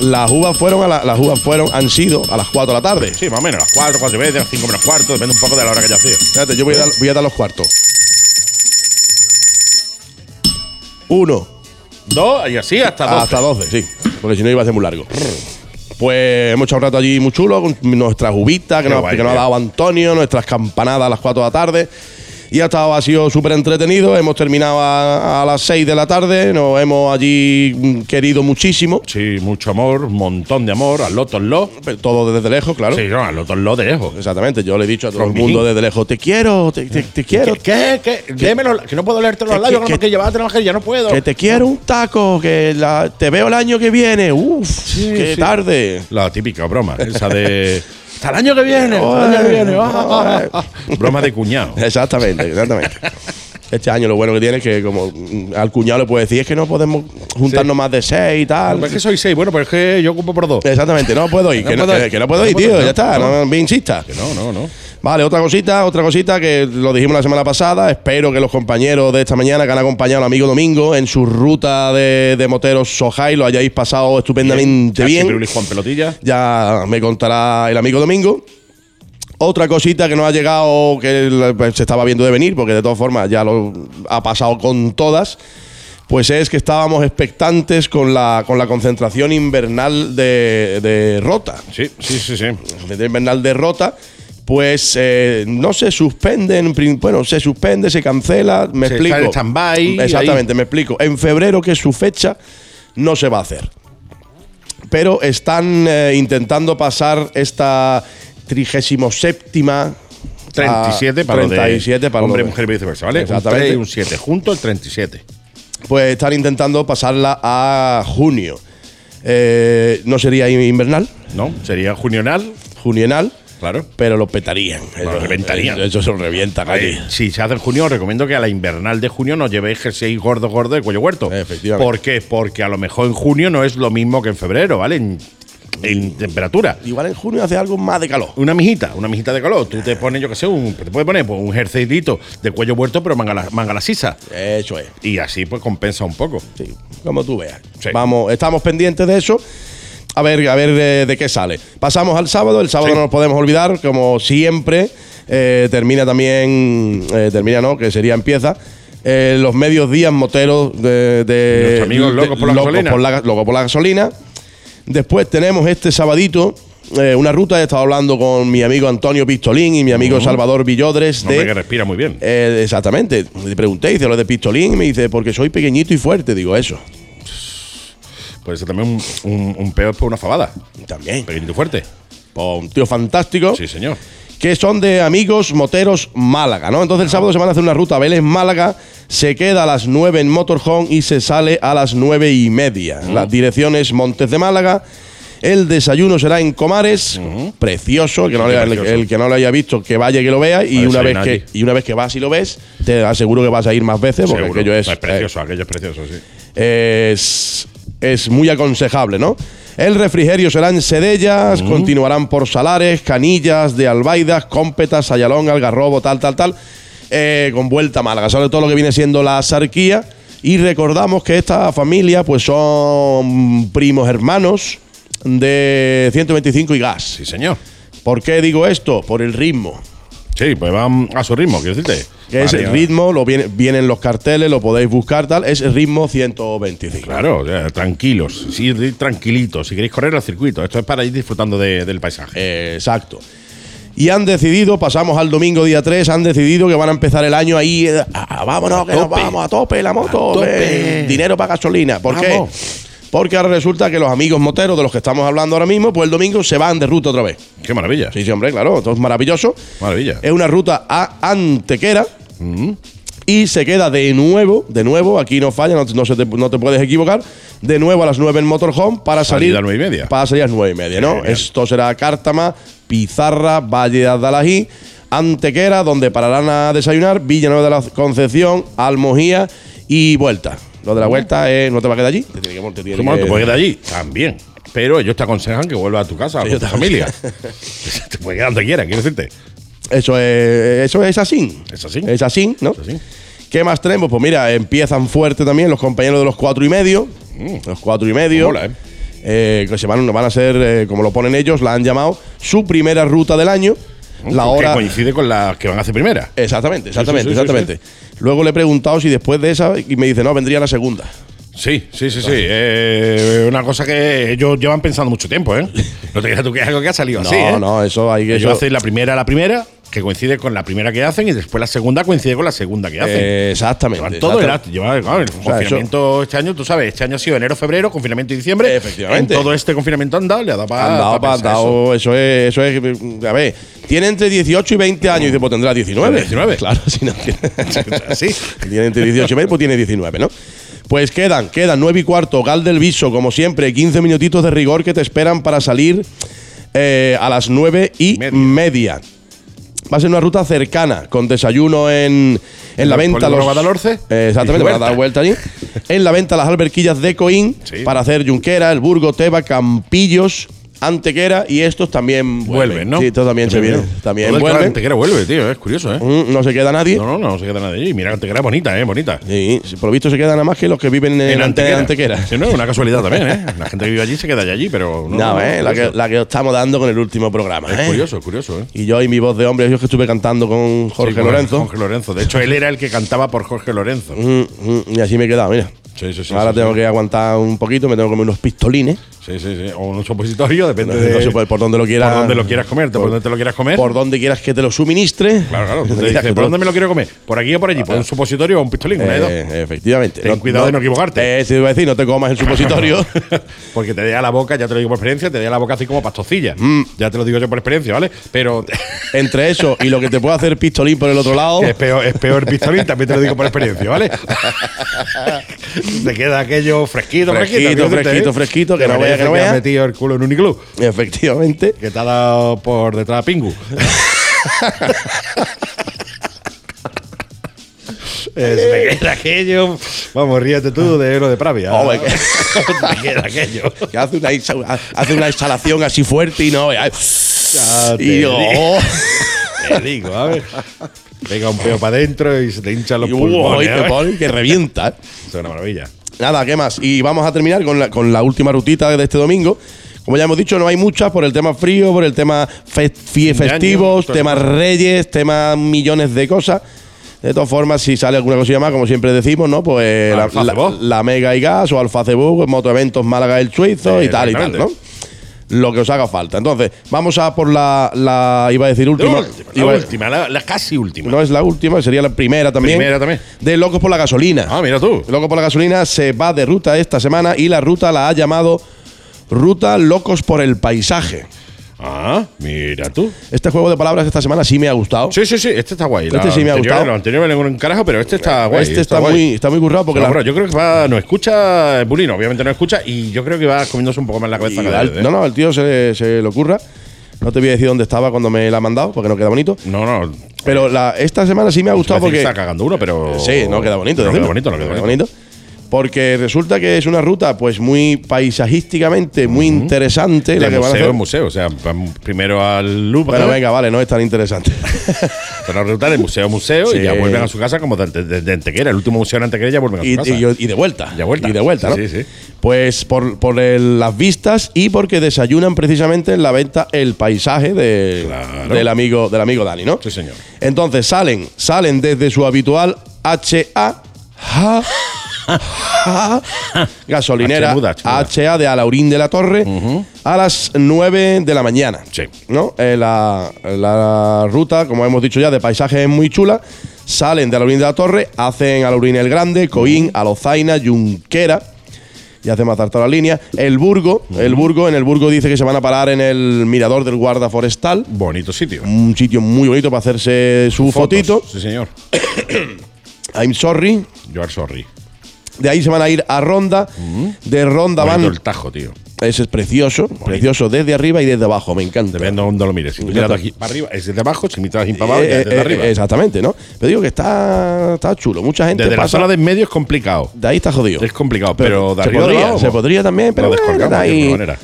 Las uvas fueron a la- las uvas fueron, han sido a las 4 de la tarde. Sí, más o menos, a las 4, 4 y media, 5 menos cuarto, depende un poco de la hora que haya sido. Fíjate, yo voy a dar, voy a dar los cuartos. Uno, Dos y así hasta 12. Hasta 12, sí. Porque si no iba a ser muy largo. Pues hemos echado un rato allí muy chulo con nuestras uvitas que, nos, guay, que nos ha dado Antonio, nuestras campanadas a las 4 de la tarde. Y ha, estado, ha sido súper entretenido. Hemos terminado a, a las 6 de la tarde. Nos hemos allí querido muchísimo. Sí, mucho amor, un montón de amor, al Lotos Lo. Todo desde lejos, claro. Sí, no, al Lotos Lo de lejos. Exactamente. Yo le he dicho a todo el mundo desde lejos: Te quiero, te, te- te quiero. ¿Qué? ¿Qué? ¿Qué? Démelo, que no puedo leerte los labios que- que llevaba a trabajar y ya no puedo. Que te quiero un taco, que la- te veo el año que viene. Uf, qué sí. tarde. La típica broma, esa de. [laughs] Hasta el año que viene, hasta el año que viene. ah, ah, ah. Broma de cuñado. [laughs] Exactamente, exactamente. Este año lo bueno que tiene es que como mm, al cuñado le puede decir es que no podemos juntarnos más de seis y tal. Es que soy seis, bueno, pero es que yo ocupo por dos. Exactamente, no puedo ir, No que, no, puedo que- ir. que no puedo No ir, puedo tío, ya está, no. no, me insistas. Que no, no, no. Vale, otra cosita, otra cosita que lo dijimos la semana pasada. Espero que los compañeros de esta mañana que han acompañado al amigo Domingo en su ruta de, de moteros Sojai lo hayáis pasado estupendamente bien. Pirulis, Juan Pelotilla. Ya me contará el amigo Domingo. Otra cosita que nos ha llegado, que pues, se estaba viendo de venir, porque de todas formas ya lo ha pasado con todas, pues es que estábamos expectantes con la, con la concentración invernal de, de Rota. Sí, sí, sí, sí. Concentración invernal de Rota, pues eh, no se suspende, en prin- bueno, se suspende, se cancela, me Se explico. está en stand-by, Exactamente, me explico. En febrero, que es su fecha, no se va a hacer pero están eh, intentando pasar esta 37 37 para lo de 37 para hombre, mujer y viceversa, ¿vale? Un Exactamente. 3 y un 7, junto el 37. Pues están intentando pasarla a junio. Eh, no sería invernal, ¿No? Sería junional, junional, claro. pero lo petarían. Lo Eso- reventarían. Eso se lo revienta, calle. Eh, si se hace en junio, os recomiendo que a la invernal de junio no llevéis jersey gordo, gordo de cuello huerto. Efectivamente. ¿Por qué? Porque a lo mejor en junio no es lo mismo que en febrero, ¿vale? En, en temperatura. Igual en junio hace algo más de calor. Una mijita, una mijita de calor. Tú te pones, yo qué sé, un, te puedes poner pues, un jerseycito de cuello huerto, pero manga la, manga la sisa. Eso es. Y así pues compensa un poco. Sí, como tú veas. Sí. Vamos, estamos pendientes de eso. A ver, a ver de qué sale. Pasamos al sábado. El sábado Sí. no nos podemos olvidar, como siempre. eh, termina también, eh, termina no, que sería empieza. eh, los medios días moteros de, de Nuestros amigos de- locos por la por la- locos por la gasolina. Después tenemos este sabadito eh, una ruta. He estado hablando con mi amigo Antonio Pistolín y mi amigo Salvador Villodres Hombre de que respira muy bien. eh, exactamente. Le pregunté, dice lo de pistolín, y me dice, porque soy pequeñito y fuerte. Digo, eso. Pues eso también un, un, un peo por una fabada. También. Pequeñito fuerte. Pues un tío fantástico. Sí, señor. Que son de amigos moteros Málaga, ¿no? Entonces el sábado se van a hacer una ruta a Vélez Málaga Se queda a las 9 en Motorhome y se sale a las 9 y media. Las direcciones Montes de Málaga. El desayuno será en Comares, precioso, el que, no Sí, le- el- precioso. el que no lo haya visto, que vaya y que lo vea, y una, vez que, y una vez que vas y lo ves, te aseguro que vas a ir más veces, porque Seguro. aquello es, Es precioso, aquello es precioso, sí. eh, es, es muy aconsejable, ¿no? El refrigerio será en Sedellas, continuarán por Salares, Canillas, de Albaidas, Cómpetas, Ayalón, Algarrobo, tal, tal, tal, eh, con vuelta a Málaga, sobre todo lo que viene siendo la sarquía. Y recordamos que esta familia, pues son primos hermanos de 125 y gas. Sí, señor. ¿Por qué digo esto? Por el ritmo. Sí, pues van a su ritmo, quiero decirte. Que es el ritmo, lo viene- vienen los carteles, lo podéis buscar, tal, es el ritmo 125. Claro, tranquilos, sí, tranquilitos. Si queréis correr al circuito, esto es para ir disfrutando de- del paisaje. Eh, exacto. Y han decidido, pasamos al domingo día 3, han decidido que van a empezar el año ahí, eh, ah, vámonos, que nos vamos a tope la moto, A tope. eh, dinero para gasolina. ¿Por qué? Porque ahora resulta que los amigos moteros de los que estamos hablando ahora mismo, pues el domingo se van de ruta otra vez. Qué maravilla. Sí, sí, hombre, claro, esto es maravilloso. Maravilla. Es una ruta a Antequera. Y se queda de nuevo, de nuevo, aquí no falla, no, no se te, no te puedes equivocar, de nuevo a las 9 en Motorhome para salir. A nueve y media. Para salir a las 9 y media, ¿no? Genial. Esto será Cártama, Pizarra, Valle de Adalají, Antequera, donde pararán a desayunar, Villanueva de la Concepción, Almojía y vuelta. Lo de la vuelta es, no te va a quedar allí. Te tiene que, te tiene Tú, que- te puedes quedar allí también. Pero ellos te aconsejan que vuelvas a tu casa, Sí, a tu familia. [laughs] te puedes quedar donde quieras, quiero decirte. Eso es, eso es así. Es así. Es así, ¿no? Es así. ¿Qué más tenemos? Pues mira, empiezan fuerte también los compañeros de los cuatro y medio. Los cuatro y medio. Mola, ¿eh? eh, que se van, van a ser, eh, como lo ponen ellos, la han llamado su primera ruta del año. La Que hora. coincide con la que van a hacer primera. Exactamente, exactamente, sí, sí, exactamente. Luego le he preguntado si después de esa, y me dice, no, vendría la segunda. Sí, sí, sí, sí. Eh, una cosa que ellos llevan pensando mucho tiempo, ¿eh? No te creas tú que es algo que ha salido [laughs] No, así, ¿eh? no, eso hay que. Ellos eso- hacen la primera la primera, que coincide con la primera que hacen, y después la segunda coincide con la segunda que hacen. Eh, exactamente. Llevan todo exactamente. año. Llevan, claro, el sea, confinamiento este año, tú sabes, este año ha sido enero, febrero, confinamiento y diciembre. Efectivamente. En todo este confinamiento han dado, le ha dado para. Han dado, pa- han dado- eso. es, eso es, a ver, tiene entre 18 y 20 años y dice, pues tendrá 19. 19. Claro, [laughs] si no tiene. [laughs] Así. tiene entre 18 y 20, pues tiene 19, ¿no? Pues quedan, quedan 9 y cuarto, Gal del Viso, como siempre, 15 minutitos de rigor que te esperan para salir eh, a las 9 y Media. media. Va a ser una ruta cercana, con desayuno en, en la venta. Eh, exactamente, para dar vuelta allí. [laughs] En la venta las alberquillas de Coín Sí. para hacer Junquera, El Burgo, Teba, Campillos, Antequera y estos también vuelven. Vuelven, ¿no? Sí, estos también se vienen. También Todo vuelven. Antequera vuelve, tío, es curioso, ¿eh? Mm, No se queda nadie. No, no, no, se queda nadie allí. Mira, Antequera es bonita, ¿eh? Bonita. Sí, por lo visto se quedan nada más que los que viven en, Ante- Antequera. Sí, no, es una casualidad también, ¿eh? La gente que vive allí se queda allí, pero. No, No, no, eh, la, que, la que estamos dando con el último programa. Es eh. curioso, curioso, ¿eh? Y yo y mi voz de hombre, yo que estuve cantando con Jorge Sí, con Lorenzo. Jorge Lorenzo. De hecho, él era el que cantaba por Jorge Lorenzo. Mm, mm, y así me he quedado, mira. Sí, sí, sí. Ahora tengo que aguantar un poquito, me tengo que comer unos pistolines. Sí, sí, sí. O un supositorio, depende No, de. no sé por, por dónde lo quieras. por dónde lo quieras comer, por dónde te lo quieras comer. Por dónde quieras que te lo suministre. Claro, claro. Tú [laughs] te dices, ¿por dónde me lo quiero comer? ¿Por aquí o por allí? ¿Por un supositorio o un pistolín? Eh, efectivamente. Ten cuidado de no equivocarte. Eh, si te iba a decir, no te comas el [laughs] supositorio. [laughs] Porque te deja la boca, ya te lo digo por experiencia, te deja la boca así como pastocilla. Mm. Ya te lo digo yo por experiencia, ¿vale? Pero Entre eso y lo que te puede hacer pistolín por el otro lado. es peor, es peor el pistolín, también te lo digo por experiencia, ¿vale? Te queda aquello fresquito, fresquito. Fresquito, ¿eh? fresquito, que no vaya, que no vaya. metido el culo en un iglú, Efectivamente. que te ha dado por detrás a Pingu. [laughs] Es, me queda aquello. Vamos, ríete tú de lo de Pravia. [laughs] Me queda aquello. [laughs] Que hace una, hace una instalación así fuerte y no. Ya Y yo, digo. oh, Te digo, a ver. Pega un peo para adentro y se te hinchan los y, uh, pulmones. te pone que revienta. Es una maravilla. Nada, ¿qué más? Y vamos a terminar con la, con la última rutita de este domingo. Como ya hemos dicho, no hay muchas por el tema frío, por el tema fe- festivos, temas reyes, temas millones de cosas. De todas formas, si sale alguna cosilla más, como siempre decimos, ¿no? Pues la, Mega y Gas o Alfa Cebú, Motoeventos Málaga el Suizo y tal y tal, ¿no? Lo que os haga falta. Entonces, vamos a por la, la iba a decir última. La última, la a- la, la casi última. no es la última, sería la primera también. Primera también. De Locos por la Gasolina. Ah, mira tú. Loco por la gasolina se va de ruta esta semana y la ruta la ha llamado Ruta Locos por el Paisaje. Ah, mira tú. Este juego de palabras esta semana sí me ha gustado. Sí, sí, sí, este está guay. Este sí me ha anterior- gustado. Lo anterior me un carajo, pero este está guay. este está, guay. muy, está muy currado porque la- yo creo que va, no escucha Bulino, obviamente no escucha, y yo creo que va comiéndose un poco más la cabeza cada al- vez. ¿eh? No, no, el tío se, se lo ocurra. No te voy a decir dónde estaba cuando me la ha mandado, porque no queda bonito. no, no. Pero la, esta semana sí me ha gustado Parece que porque. está cagando uno, pero. Sí, no queda bonito. No decirlo. queda bonito, no queda bonito. Porque resulta que es una ruta pues muy paisajísticamente muy interesante De la que van a museo hacer. museo, o sea, primero al Louvre. Bueno, venga, vale, no es tan interesante. [laughs] Pero ruta de museo a museo Sí. y ya vuelven a su casa como de, de- de Antequera. El último museo en Antequera ya vuelven a su y, casa. y- y de vuelta. Y de vuelta. Y de vuelta, Sí, ¿no? sí, sí. Pues por, por el- las vistas y porque desayunan precisamente en la venta el paisaje de- Claro. del, amigo, del amigo Dani, ¿no? Sí, señor. Entonces salen, salen desde su habitual HA. [laughs] gasolinera H muda, H muda. HA de Alaurín de la Torre a las 9 de la mañana. Sí. ¿no? Eh, la, la ruta, como hemos dicho ya, de paisaje es muy chula. Salen de Alaurín de la Torre, hacen Alaurín el Grande, Coín, Alozaina, Junquera. Y hacemos acertar la línea. El Burgo, el Burgo, en el Burgo dice que se van a parar en el mirador del guarda forestal. Bonito sitio. Un sitio muy bonito para hacerse su Fotos. fotito. Sí, señor. [coughs] I'm sorry. You are sorry. De ahí se van a ir a Ronda. De Ronda Bonito van. el tajo, tío. Ese es precioso, precioso desde arriba y desde abajo, me encanta. Depende de dónde lo mires. Si miras de aquí para arriba, es desde abajo. Si miras de aquí para abajo, Eh, es desde eh, arriba. eh, Exactamente, ¿no? Pero digo que está, está chulo. Mucha gente Desde la pasa. zona de en medio es complicado. de ahí está jodido. Es complicado, pero de se arriba podría, abajo, se podría también, pero lo bueno, descolgamos de ahí- alguna manera.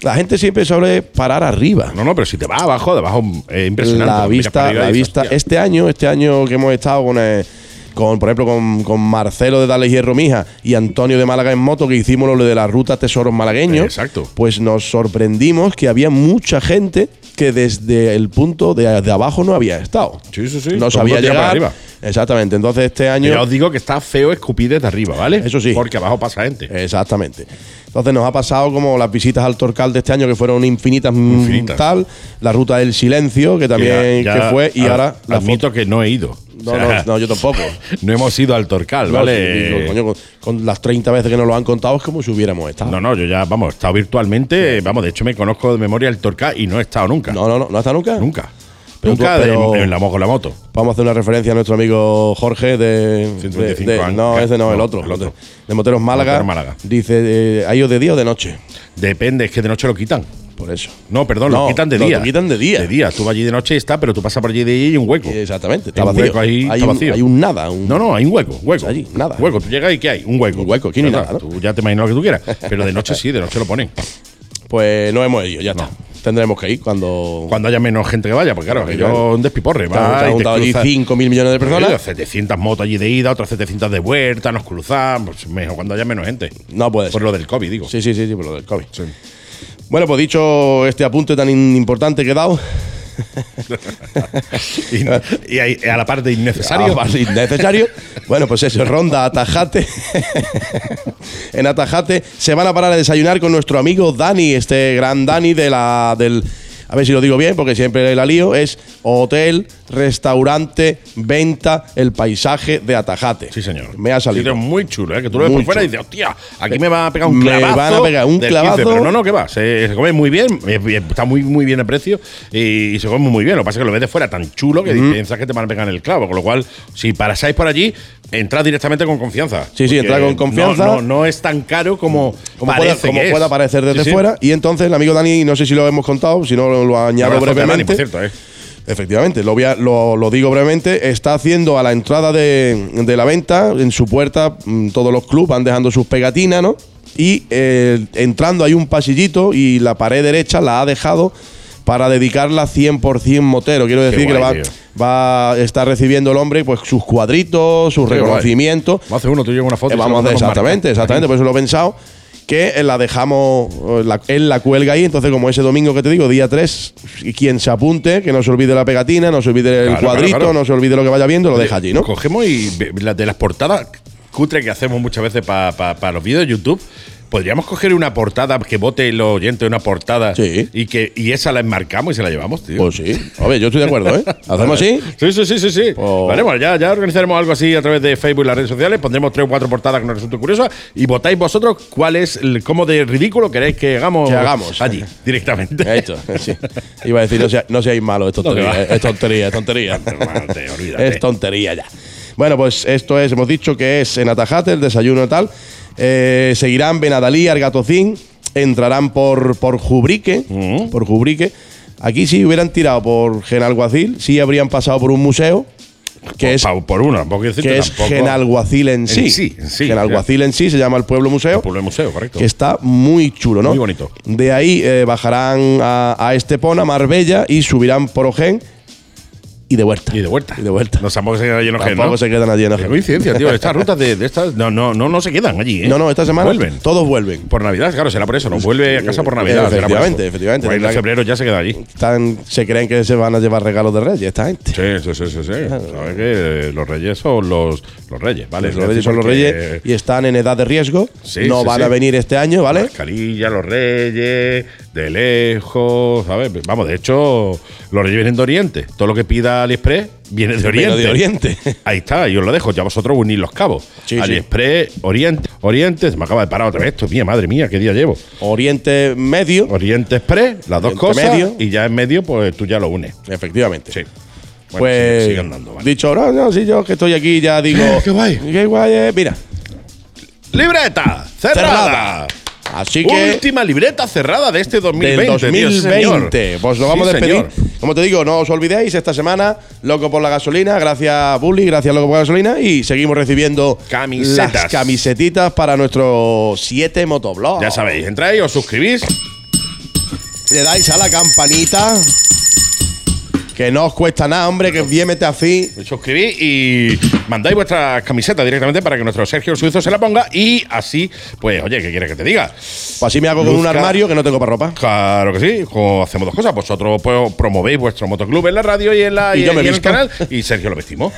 La gente siempre suele parar arriba. No, no, pero si te vas abajo, de abajo es impresionante. la Miras vista, la dices, vista. "Hostia". Este año, este año que hemos estado con, eh, con por ejemplo, con, con Marcelo de Dales Hierro Mija y Antonio de Málaga en moto, que hicimos lo de la ruta Tesoros Malagueños. Exacto. Pues nos sorprendimos que había mucha gente que desde el punto de, de abajo no había estado. Sí, sí, sí. No sabía llegar. arriba. Exactamente. Entonces este año. Ya os digo que está feo escupir desde arriba, ¿vale? Eso sí. Porque abajo pasa gente. Exactamente. Entonces nos ha pasado como las visitas al Torcal de este año que fueron infinitas, mm, Infinitas. tal, la ruta del silencio que también Ya- que fue y ahora la admito que no he ido. No, no, [laughs] no, yo tampoco. no hemos ido al Torcal, No, ¿vale? sí, digo, coño, con, con las 30 veces que nos lo han contado es como si hubiéramos estado. No, no, yo ya, vamos, he estado virtualmente, vamos, de hecho me conozco de memoria el Torcal y no he estado nunca. no, no, no, ¿no está nunca? Nunca. Pero nunca tú- de- pero- en, la, mo- con la moto. Vamos a hacer una referencia a nuestro amigo Jorge de. 125 de- de- años. no, ese no, el No, otro. el otro. De, de Moteros Málaga. Moteros Málaga. Dice, eh, ¿ha ido de día o de noche? Depende, es que de noche lo quitan. Por eso. No, perdón, No, lo quitan de lo- día. lo quitan de día. De día. Tú vas allí de noche y está, pero tú pasas por allí de día y hay un hueco. Exactamente, está Hay un vacío. hueco ahí, hay, está un, vacío. hay un nada. Un, No, no, hay un hueco, hueco. Allí, nada. Hueco, tú llegas y ¿qué hay? Un hueco. Un hueco, aquí no hay nada, ¿no? Tú ya te imaginas lo que tú quieras. Pero de noche sí, de noche lo ponen. Pues no hemos ido, ya está. Tendremos que ir cuando. Cuando haya menos gente que vaya, porque claro, yo un despiporre. va te juntado allí cruzas- 5 mil millones de personas. Oye, 700 motos allí de ida, otras 700 de vuelta, nos cruzamos. Pues mejor cuando haya menos gente. No puede Por ser. lo del COVID, digo. Sí, sí, sí, sí, por lo del COVID. Sí. Bueno, pues dicho este apunte tan importante que he dado, [laughs] Y, a la parte innecesario. Innecesario. bueno, pues eso, ronda Atajate. en Atajate se van a parar a desayunar con nuestro amigo Dani, este gran Dani de la del a ver si lo digo bien porque siempre la lío, es hotel, restaurante, venta, el paisaje de Atajate. Sí, señor. Me ha salido. Sitio muy chulo, ¿eh? Que tú lo ves Muy por fuera y dices, hostia, aquí me va a pegar un Me clavazo. van a pegar un clavazo. pero no, no, que va. Se, se come muy bien, está muy, muy bien el precio y, y se come muy bien. Lo que pasa es que lo ves de fuera tan chulo que piensas que te van a pegar en el clavo. Con lo cual, si pasáis por allí, entrad directamente con confianza. Sí, sí, entrad con confianza. No, no, no es tan caro como, como, pueda, parece como pueda parecer desde Sí, sí. fuera. Y entonces el amigo Dani, no sé si lo hemos contado, si no lo, lo añado brevemente. por cierto, ¿eh? Efectivamente, lo, voy a- lo, lo digo brevemente, está haciendo a la entrada de, de la venta, en su puerta, mm, todos los clubes van dejando sus pegatinas, ¿no? Y eh, entrando hay un pasillito y la pared derecha la ha dejado para dedicarla 100% motero. Quiero decir que guay, va, va a estar recibiendo el hombre pues sus cuadritos, sus Qué reconocimientos. Hacer uno, tú yo una foto. Eh, y vamos exactamente, exactamente, por eso lo he pensado. Que la dejamos, la- él la cuelga ahí, entonces como ese domingo que te digo, día 3, y quien se apunte, que no se olvide la pegatina, no se olvide el Claro, cuadrito, claro, claro. no se olvide lo que vaya viendo, lo deja allí, ¿no? Cogemos y de las portadas cutre que hacemos muchas veces para los vídeos de YouTube, podríamos coger una portada que vote el oyente una portada Sí. y que y esa la enmarcamos y se la llevamos, tío. Pues sí. Oye, yo estoy de acuerdo, ¿eh? [laughs] ¿Hacemos así? Sí, sí, sí, sí, sí. Vale, bueno, ya, ya organizaremos algo así a través de Facebook y las redes sociales. Pondremos tres o cuatro portadas que nos resulten curiosas y votáis vosotros cuál es, el, cómo de ridículo queréis que hagamos, Que hagamos. allí, [laughs] directamente. Esto, sí. Iba a decir, no, sea- no seáis malos, es tontería, No, es tontería, es tontería. [laughs] Es tontería ya. Bueno, pues esto es, hemos dicho que es en Atajate, el desayuno y tal. Eh, seguirán Benadalí, Argatocín, entrarán por, por Jubrique, Mm. por Jubrique. Aquí si hubieran tirado por Genalguacil, sí habrían pasado por un museo, que por, es pa- por uno, que es. Genalguacil en sí. sí, en sí, Genalguacil en sí se llama el pueblo museo. El pueblo museo, correcto. Que está muy chulo, ¿no? Muy bonito. De ahí eh, bajarán a, a Estepona, Marbella y subirán por Ojén y de vuelta. Y de vuelta. Y de vuelta. No tampoco se quedan allí en Ojén, Tampoco ¿no? se quedan allí en Qué coincidencia, tío. Estas rutas de, de estas no, no, no, no se quedan allí, ¿eh? No, no, esta semana Vuelven. todos vuelven. Por Navidad, claro, será por eso. No vuelve a casa por Navidad. por Efectivamente, efectivamente. Pues en febrero ya se queda allí. Están, se creen que se van a llevar regalos de Reyes esta gente. Sí, sí, sí, sí. sí. Sabes que los reyes son los, los reyes, ¿vale? Los reyes son los reyes y están en edad de riesgo. Sí, no sí, van sí. a venir este año, ¿vale? Mascarilla, los reyes, de lejos, ¿sabes? Vamos, de hecho, los reyes vienen de Oriente. Todo lo que pida AliExpress viene de Oriente. de Oriente. [laughs] Ahí está, y os lo dejo, ya vosotros unís los cabos. Sí, sí. AliExpress, Oriente, Oriente, se me acaba de parar otra vez esto, mía, madre mía, qué día llevo. Oriente Medio, Oriente Express, las dos Oriente cosas, Medio. y ya en medio, pues tú ya lo unes. efectivamente. Sí. Bueno, pues sigue- sigue andando, vale. dicho, no, no, si yo que estoy aquí ya digo. [laughs] Qué guay. Qué guay, eh. Mira, Libreta cerrada. Así que Última libreta cerrada de este del 2020. Dios, señor. 2020. Pues nos vamos Sí, a despedir. señor. Como te digo, no os olvidéis, esta semana, Loco por la Gasolina, gracias Bully, gracias Loco por la Gasolina, y seguimos recibiendo Camisetas. las camisetitas para nuestro 7 motoblog. Ya sabéis, entráis, os suscribís. Le dais a la campanita, que no os cuesta nada, hombre, que bien mete así. suscribís y mandáis vuestra camiseta directamente para que nuestro Sergio Suizo se la ponga y así, pues, oye, ¿qué quieres que te diga? Pues así me hago con un armario que no tengo para ropa. Claro que sí, hacemos dos cosas. Vosotros pues, promovéis vuestro motoclub en la radio y en, la, Y y, yo me y en el canal y Sergio lo vestimos.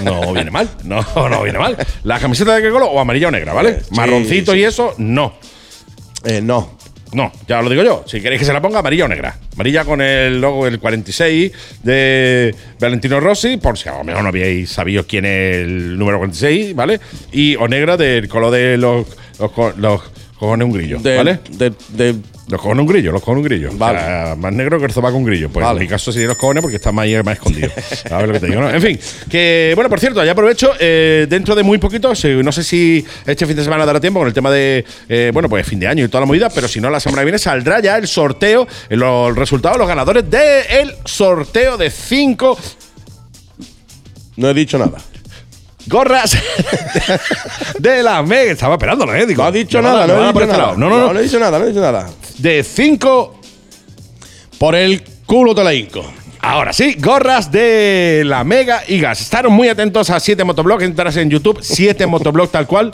No viene mal, no, [laughs] no viene mal. ¿La camiseta de qué color? O amarilla o negra, ¿vale? Sí, Marroncito sí. y eso, no. Eh, no. No, ya lo digo yo. Si queréis que se la ponga, amarilla o negra. Amarilla con el logo del 46 de Valentino Rossi, por si a lo mejor no habíais sabido quién es el número 46, ¿vale? Y o negra del color de los, los, los cojones un grillo, De, ¿vale? de- de- Los cojones un grillo, los cojones un grillo. Vale. O sea, más negro que el sobaco un grillo. Pues Vale. en mi caso sería los cojones porque está más, más escondido. [laughs] A ver lo que te digo, ¿no? En fin, que bueno, por cierto, ya aprovecho, eh, dentro de muy poquito, no sé si este fin de semana dará tiempo con el tema de, eh, bueno, pues fin de año y toda la movida, pero si no, la semana que viene saldrá ya el sorteo, eh, los resultados, los ganadores del sorteo de cinco no he dicho nada. gorras [laughs] de la Mega. Estaba esperándolo, ¿eh? Digo, No ha dicho nada, no he dicho este nada. No, no, no. no he dicho nada, no he dicho nada. De cinco Por el culo te la hinco. Ahora sí, gorras de la Mega y Gas. Estaron muy atentos a 7 Motoblog. Entras en YouTube, 7 Motoblog tal cual.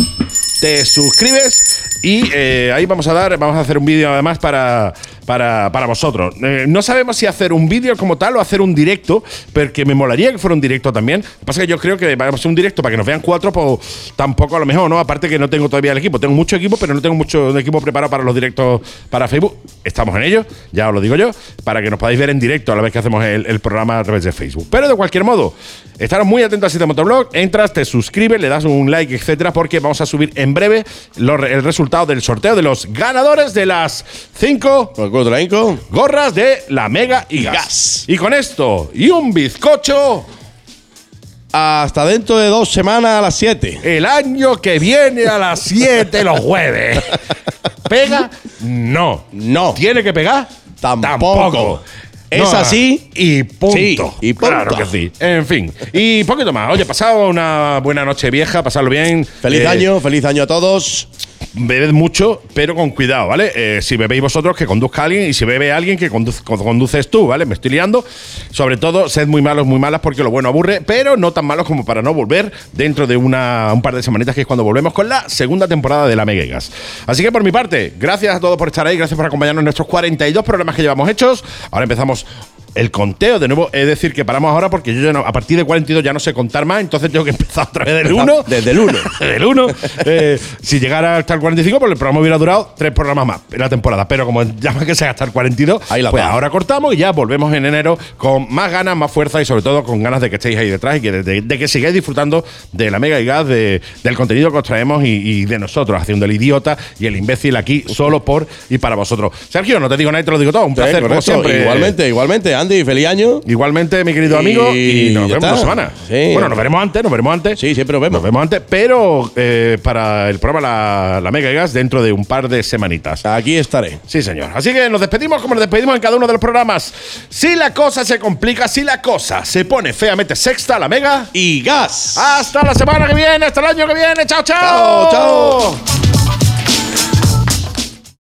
Te suscribes y eh, ahí vamos a dar, vamos a hacer un vídeo además para, para, para vosotros. Eh, no sabemos si hacer un vídeo como tal o hacer un directo, porque me molaría que fuera un directo también. Lo que pasa es que yo creo que vamos a hacer un directo para que nos vean cuatro, pues tampoco a lo mejor, ¿no? Aparte que no tengo todavía el equipo. Tengo mucho equipo, pero no tengo mucho equipo preparado para los directos para Facebook. Estamos en ello, ya os lo digo yo, para que nos podáis ver en directo a la vez que hacemos el, programa a través de Facebook. Pero de cualquier modo, estaros muy atentos a 7 Motoblog, entras, te suscribes, le das un like, etcétera, porque vamos a subir en breve los- el resultado del sorteo de los ganadores de las 5 Hinco. gorras de la Mega y Gas. Gas. Y con esto y un bizcocho, Hasta dentro de dos semanas a las 7. el año que viene a las 7 los jueves. ¿Pega? No. No. ¿Tiene que pegar? Tampoco. Es así y punto. Sí, y punto. Claro que sí. En fin. Y poquito más. Oye, pasado una buena noche vieja, pasarlo bien. Feliz Eh, año, feliz año a todos. Bebed mucho, pero con cuidado, ¿vale? Eh, si bebéis vosotros, que conduzca alguien. Y si bebe alguien, que conduces tú, ¿vale? Me estoy liando. Sobre todo, sed muy malos, muy malas, porque lo bueno aburre, pero no tan malos como para no volver dentro de una, un par de semanitas, que es cuando volvemos con la segunda temporada de La Mega y Gas. Así que por mi parte, gracias a todos por estar ahí, gracias por acompañarnos en nuestros 42 programas que llevamos hechos. Ahora empezamos el conteo de nuevo. Es decir, que paramos ahora porque yo ya no, a partir de 42 ya no sé contar más, entonces tengo que empezar otra vez del 1. Desde el 1. [laughs] del 1. Eh, si llegara hasta el 45, pues el programa hubiera durado tres programas más en la temporada. Pero como llama que sea hasta el 42, Ahí la pues ahora cortamos y ya volvemos en enero con más ganas, más fuerza y sobre todo con ganas de que estéis ahí detrás y que de, de que sigáis disfrutando de la Mega y Gas, de- del contenido que os traemos y, y de nosotros, haciendo el idiota y el imbécil aquí solo por y para vosotros. Sergio, no te digo nada y te lo digo todo. Un Sí, placer, como siempre. Igualmente, igualmente. Andy, feliz año. Igualmente, mi querido amigo, y, Y nos vemos está. una semana. Sí. Bueno, nos veremos antes, nos veremos antes. Sí, siempre nos vemos. Nos vemos antes, pero eh, para el programa la, la Mega y Gas dentro de un par de semanitas. Aquí estaré. Sí, señor. Así que nos despedimos como nos despedimos en cada uno de los programas. Si la cosa se complica, si la cosa se pone feamente sexta, la Mega. Y gas. Hasta la semana que viene, hasta el año que viene. chao. Chao, chao.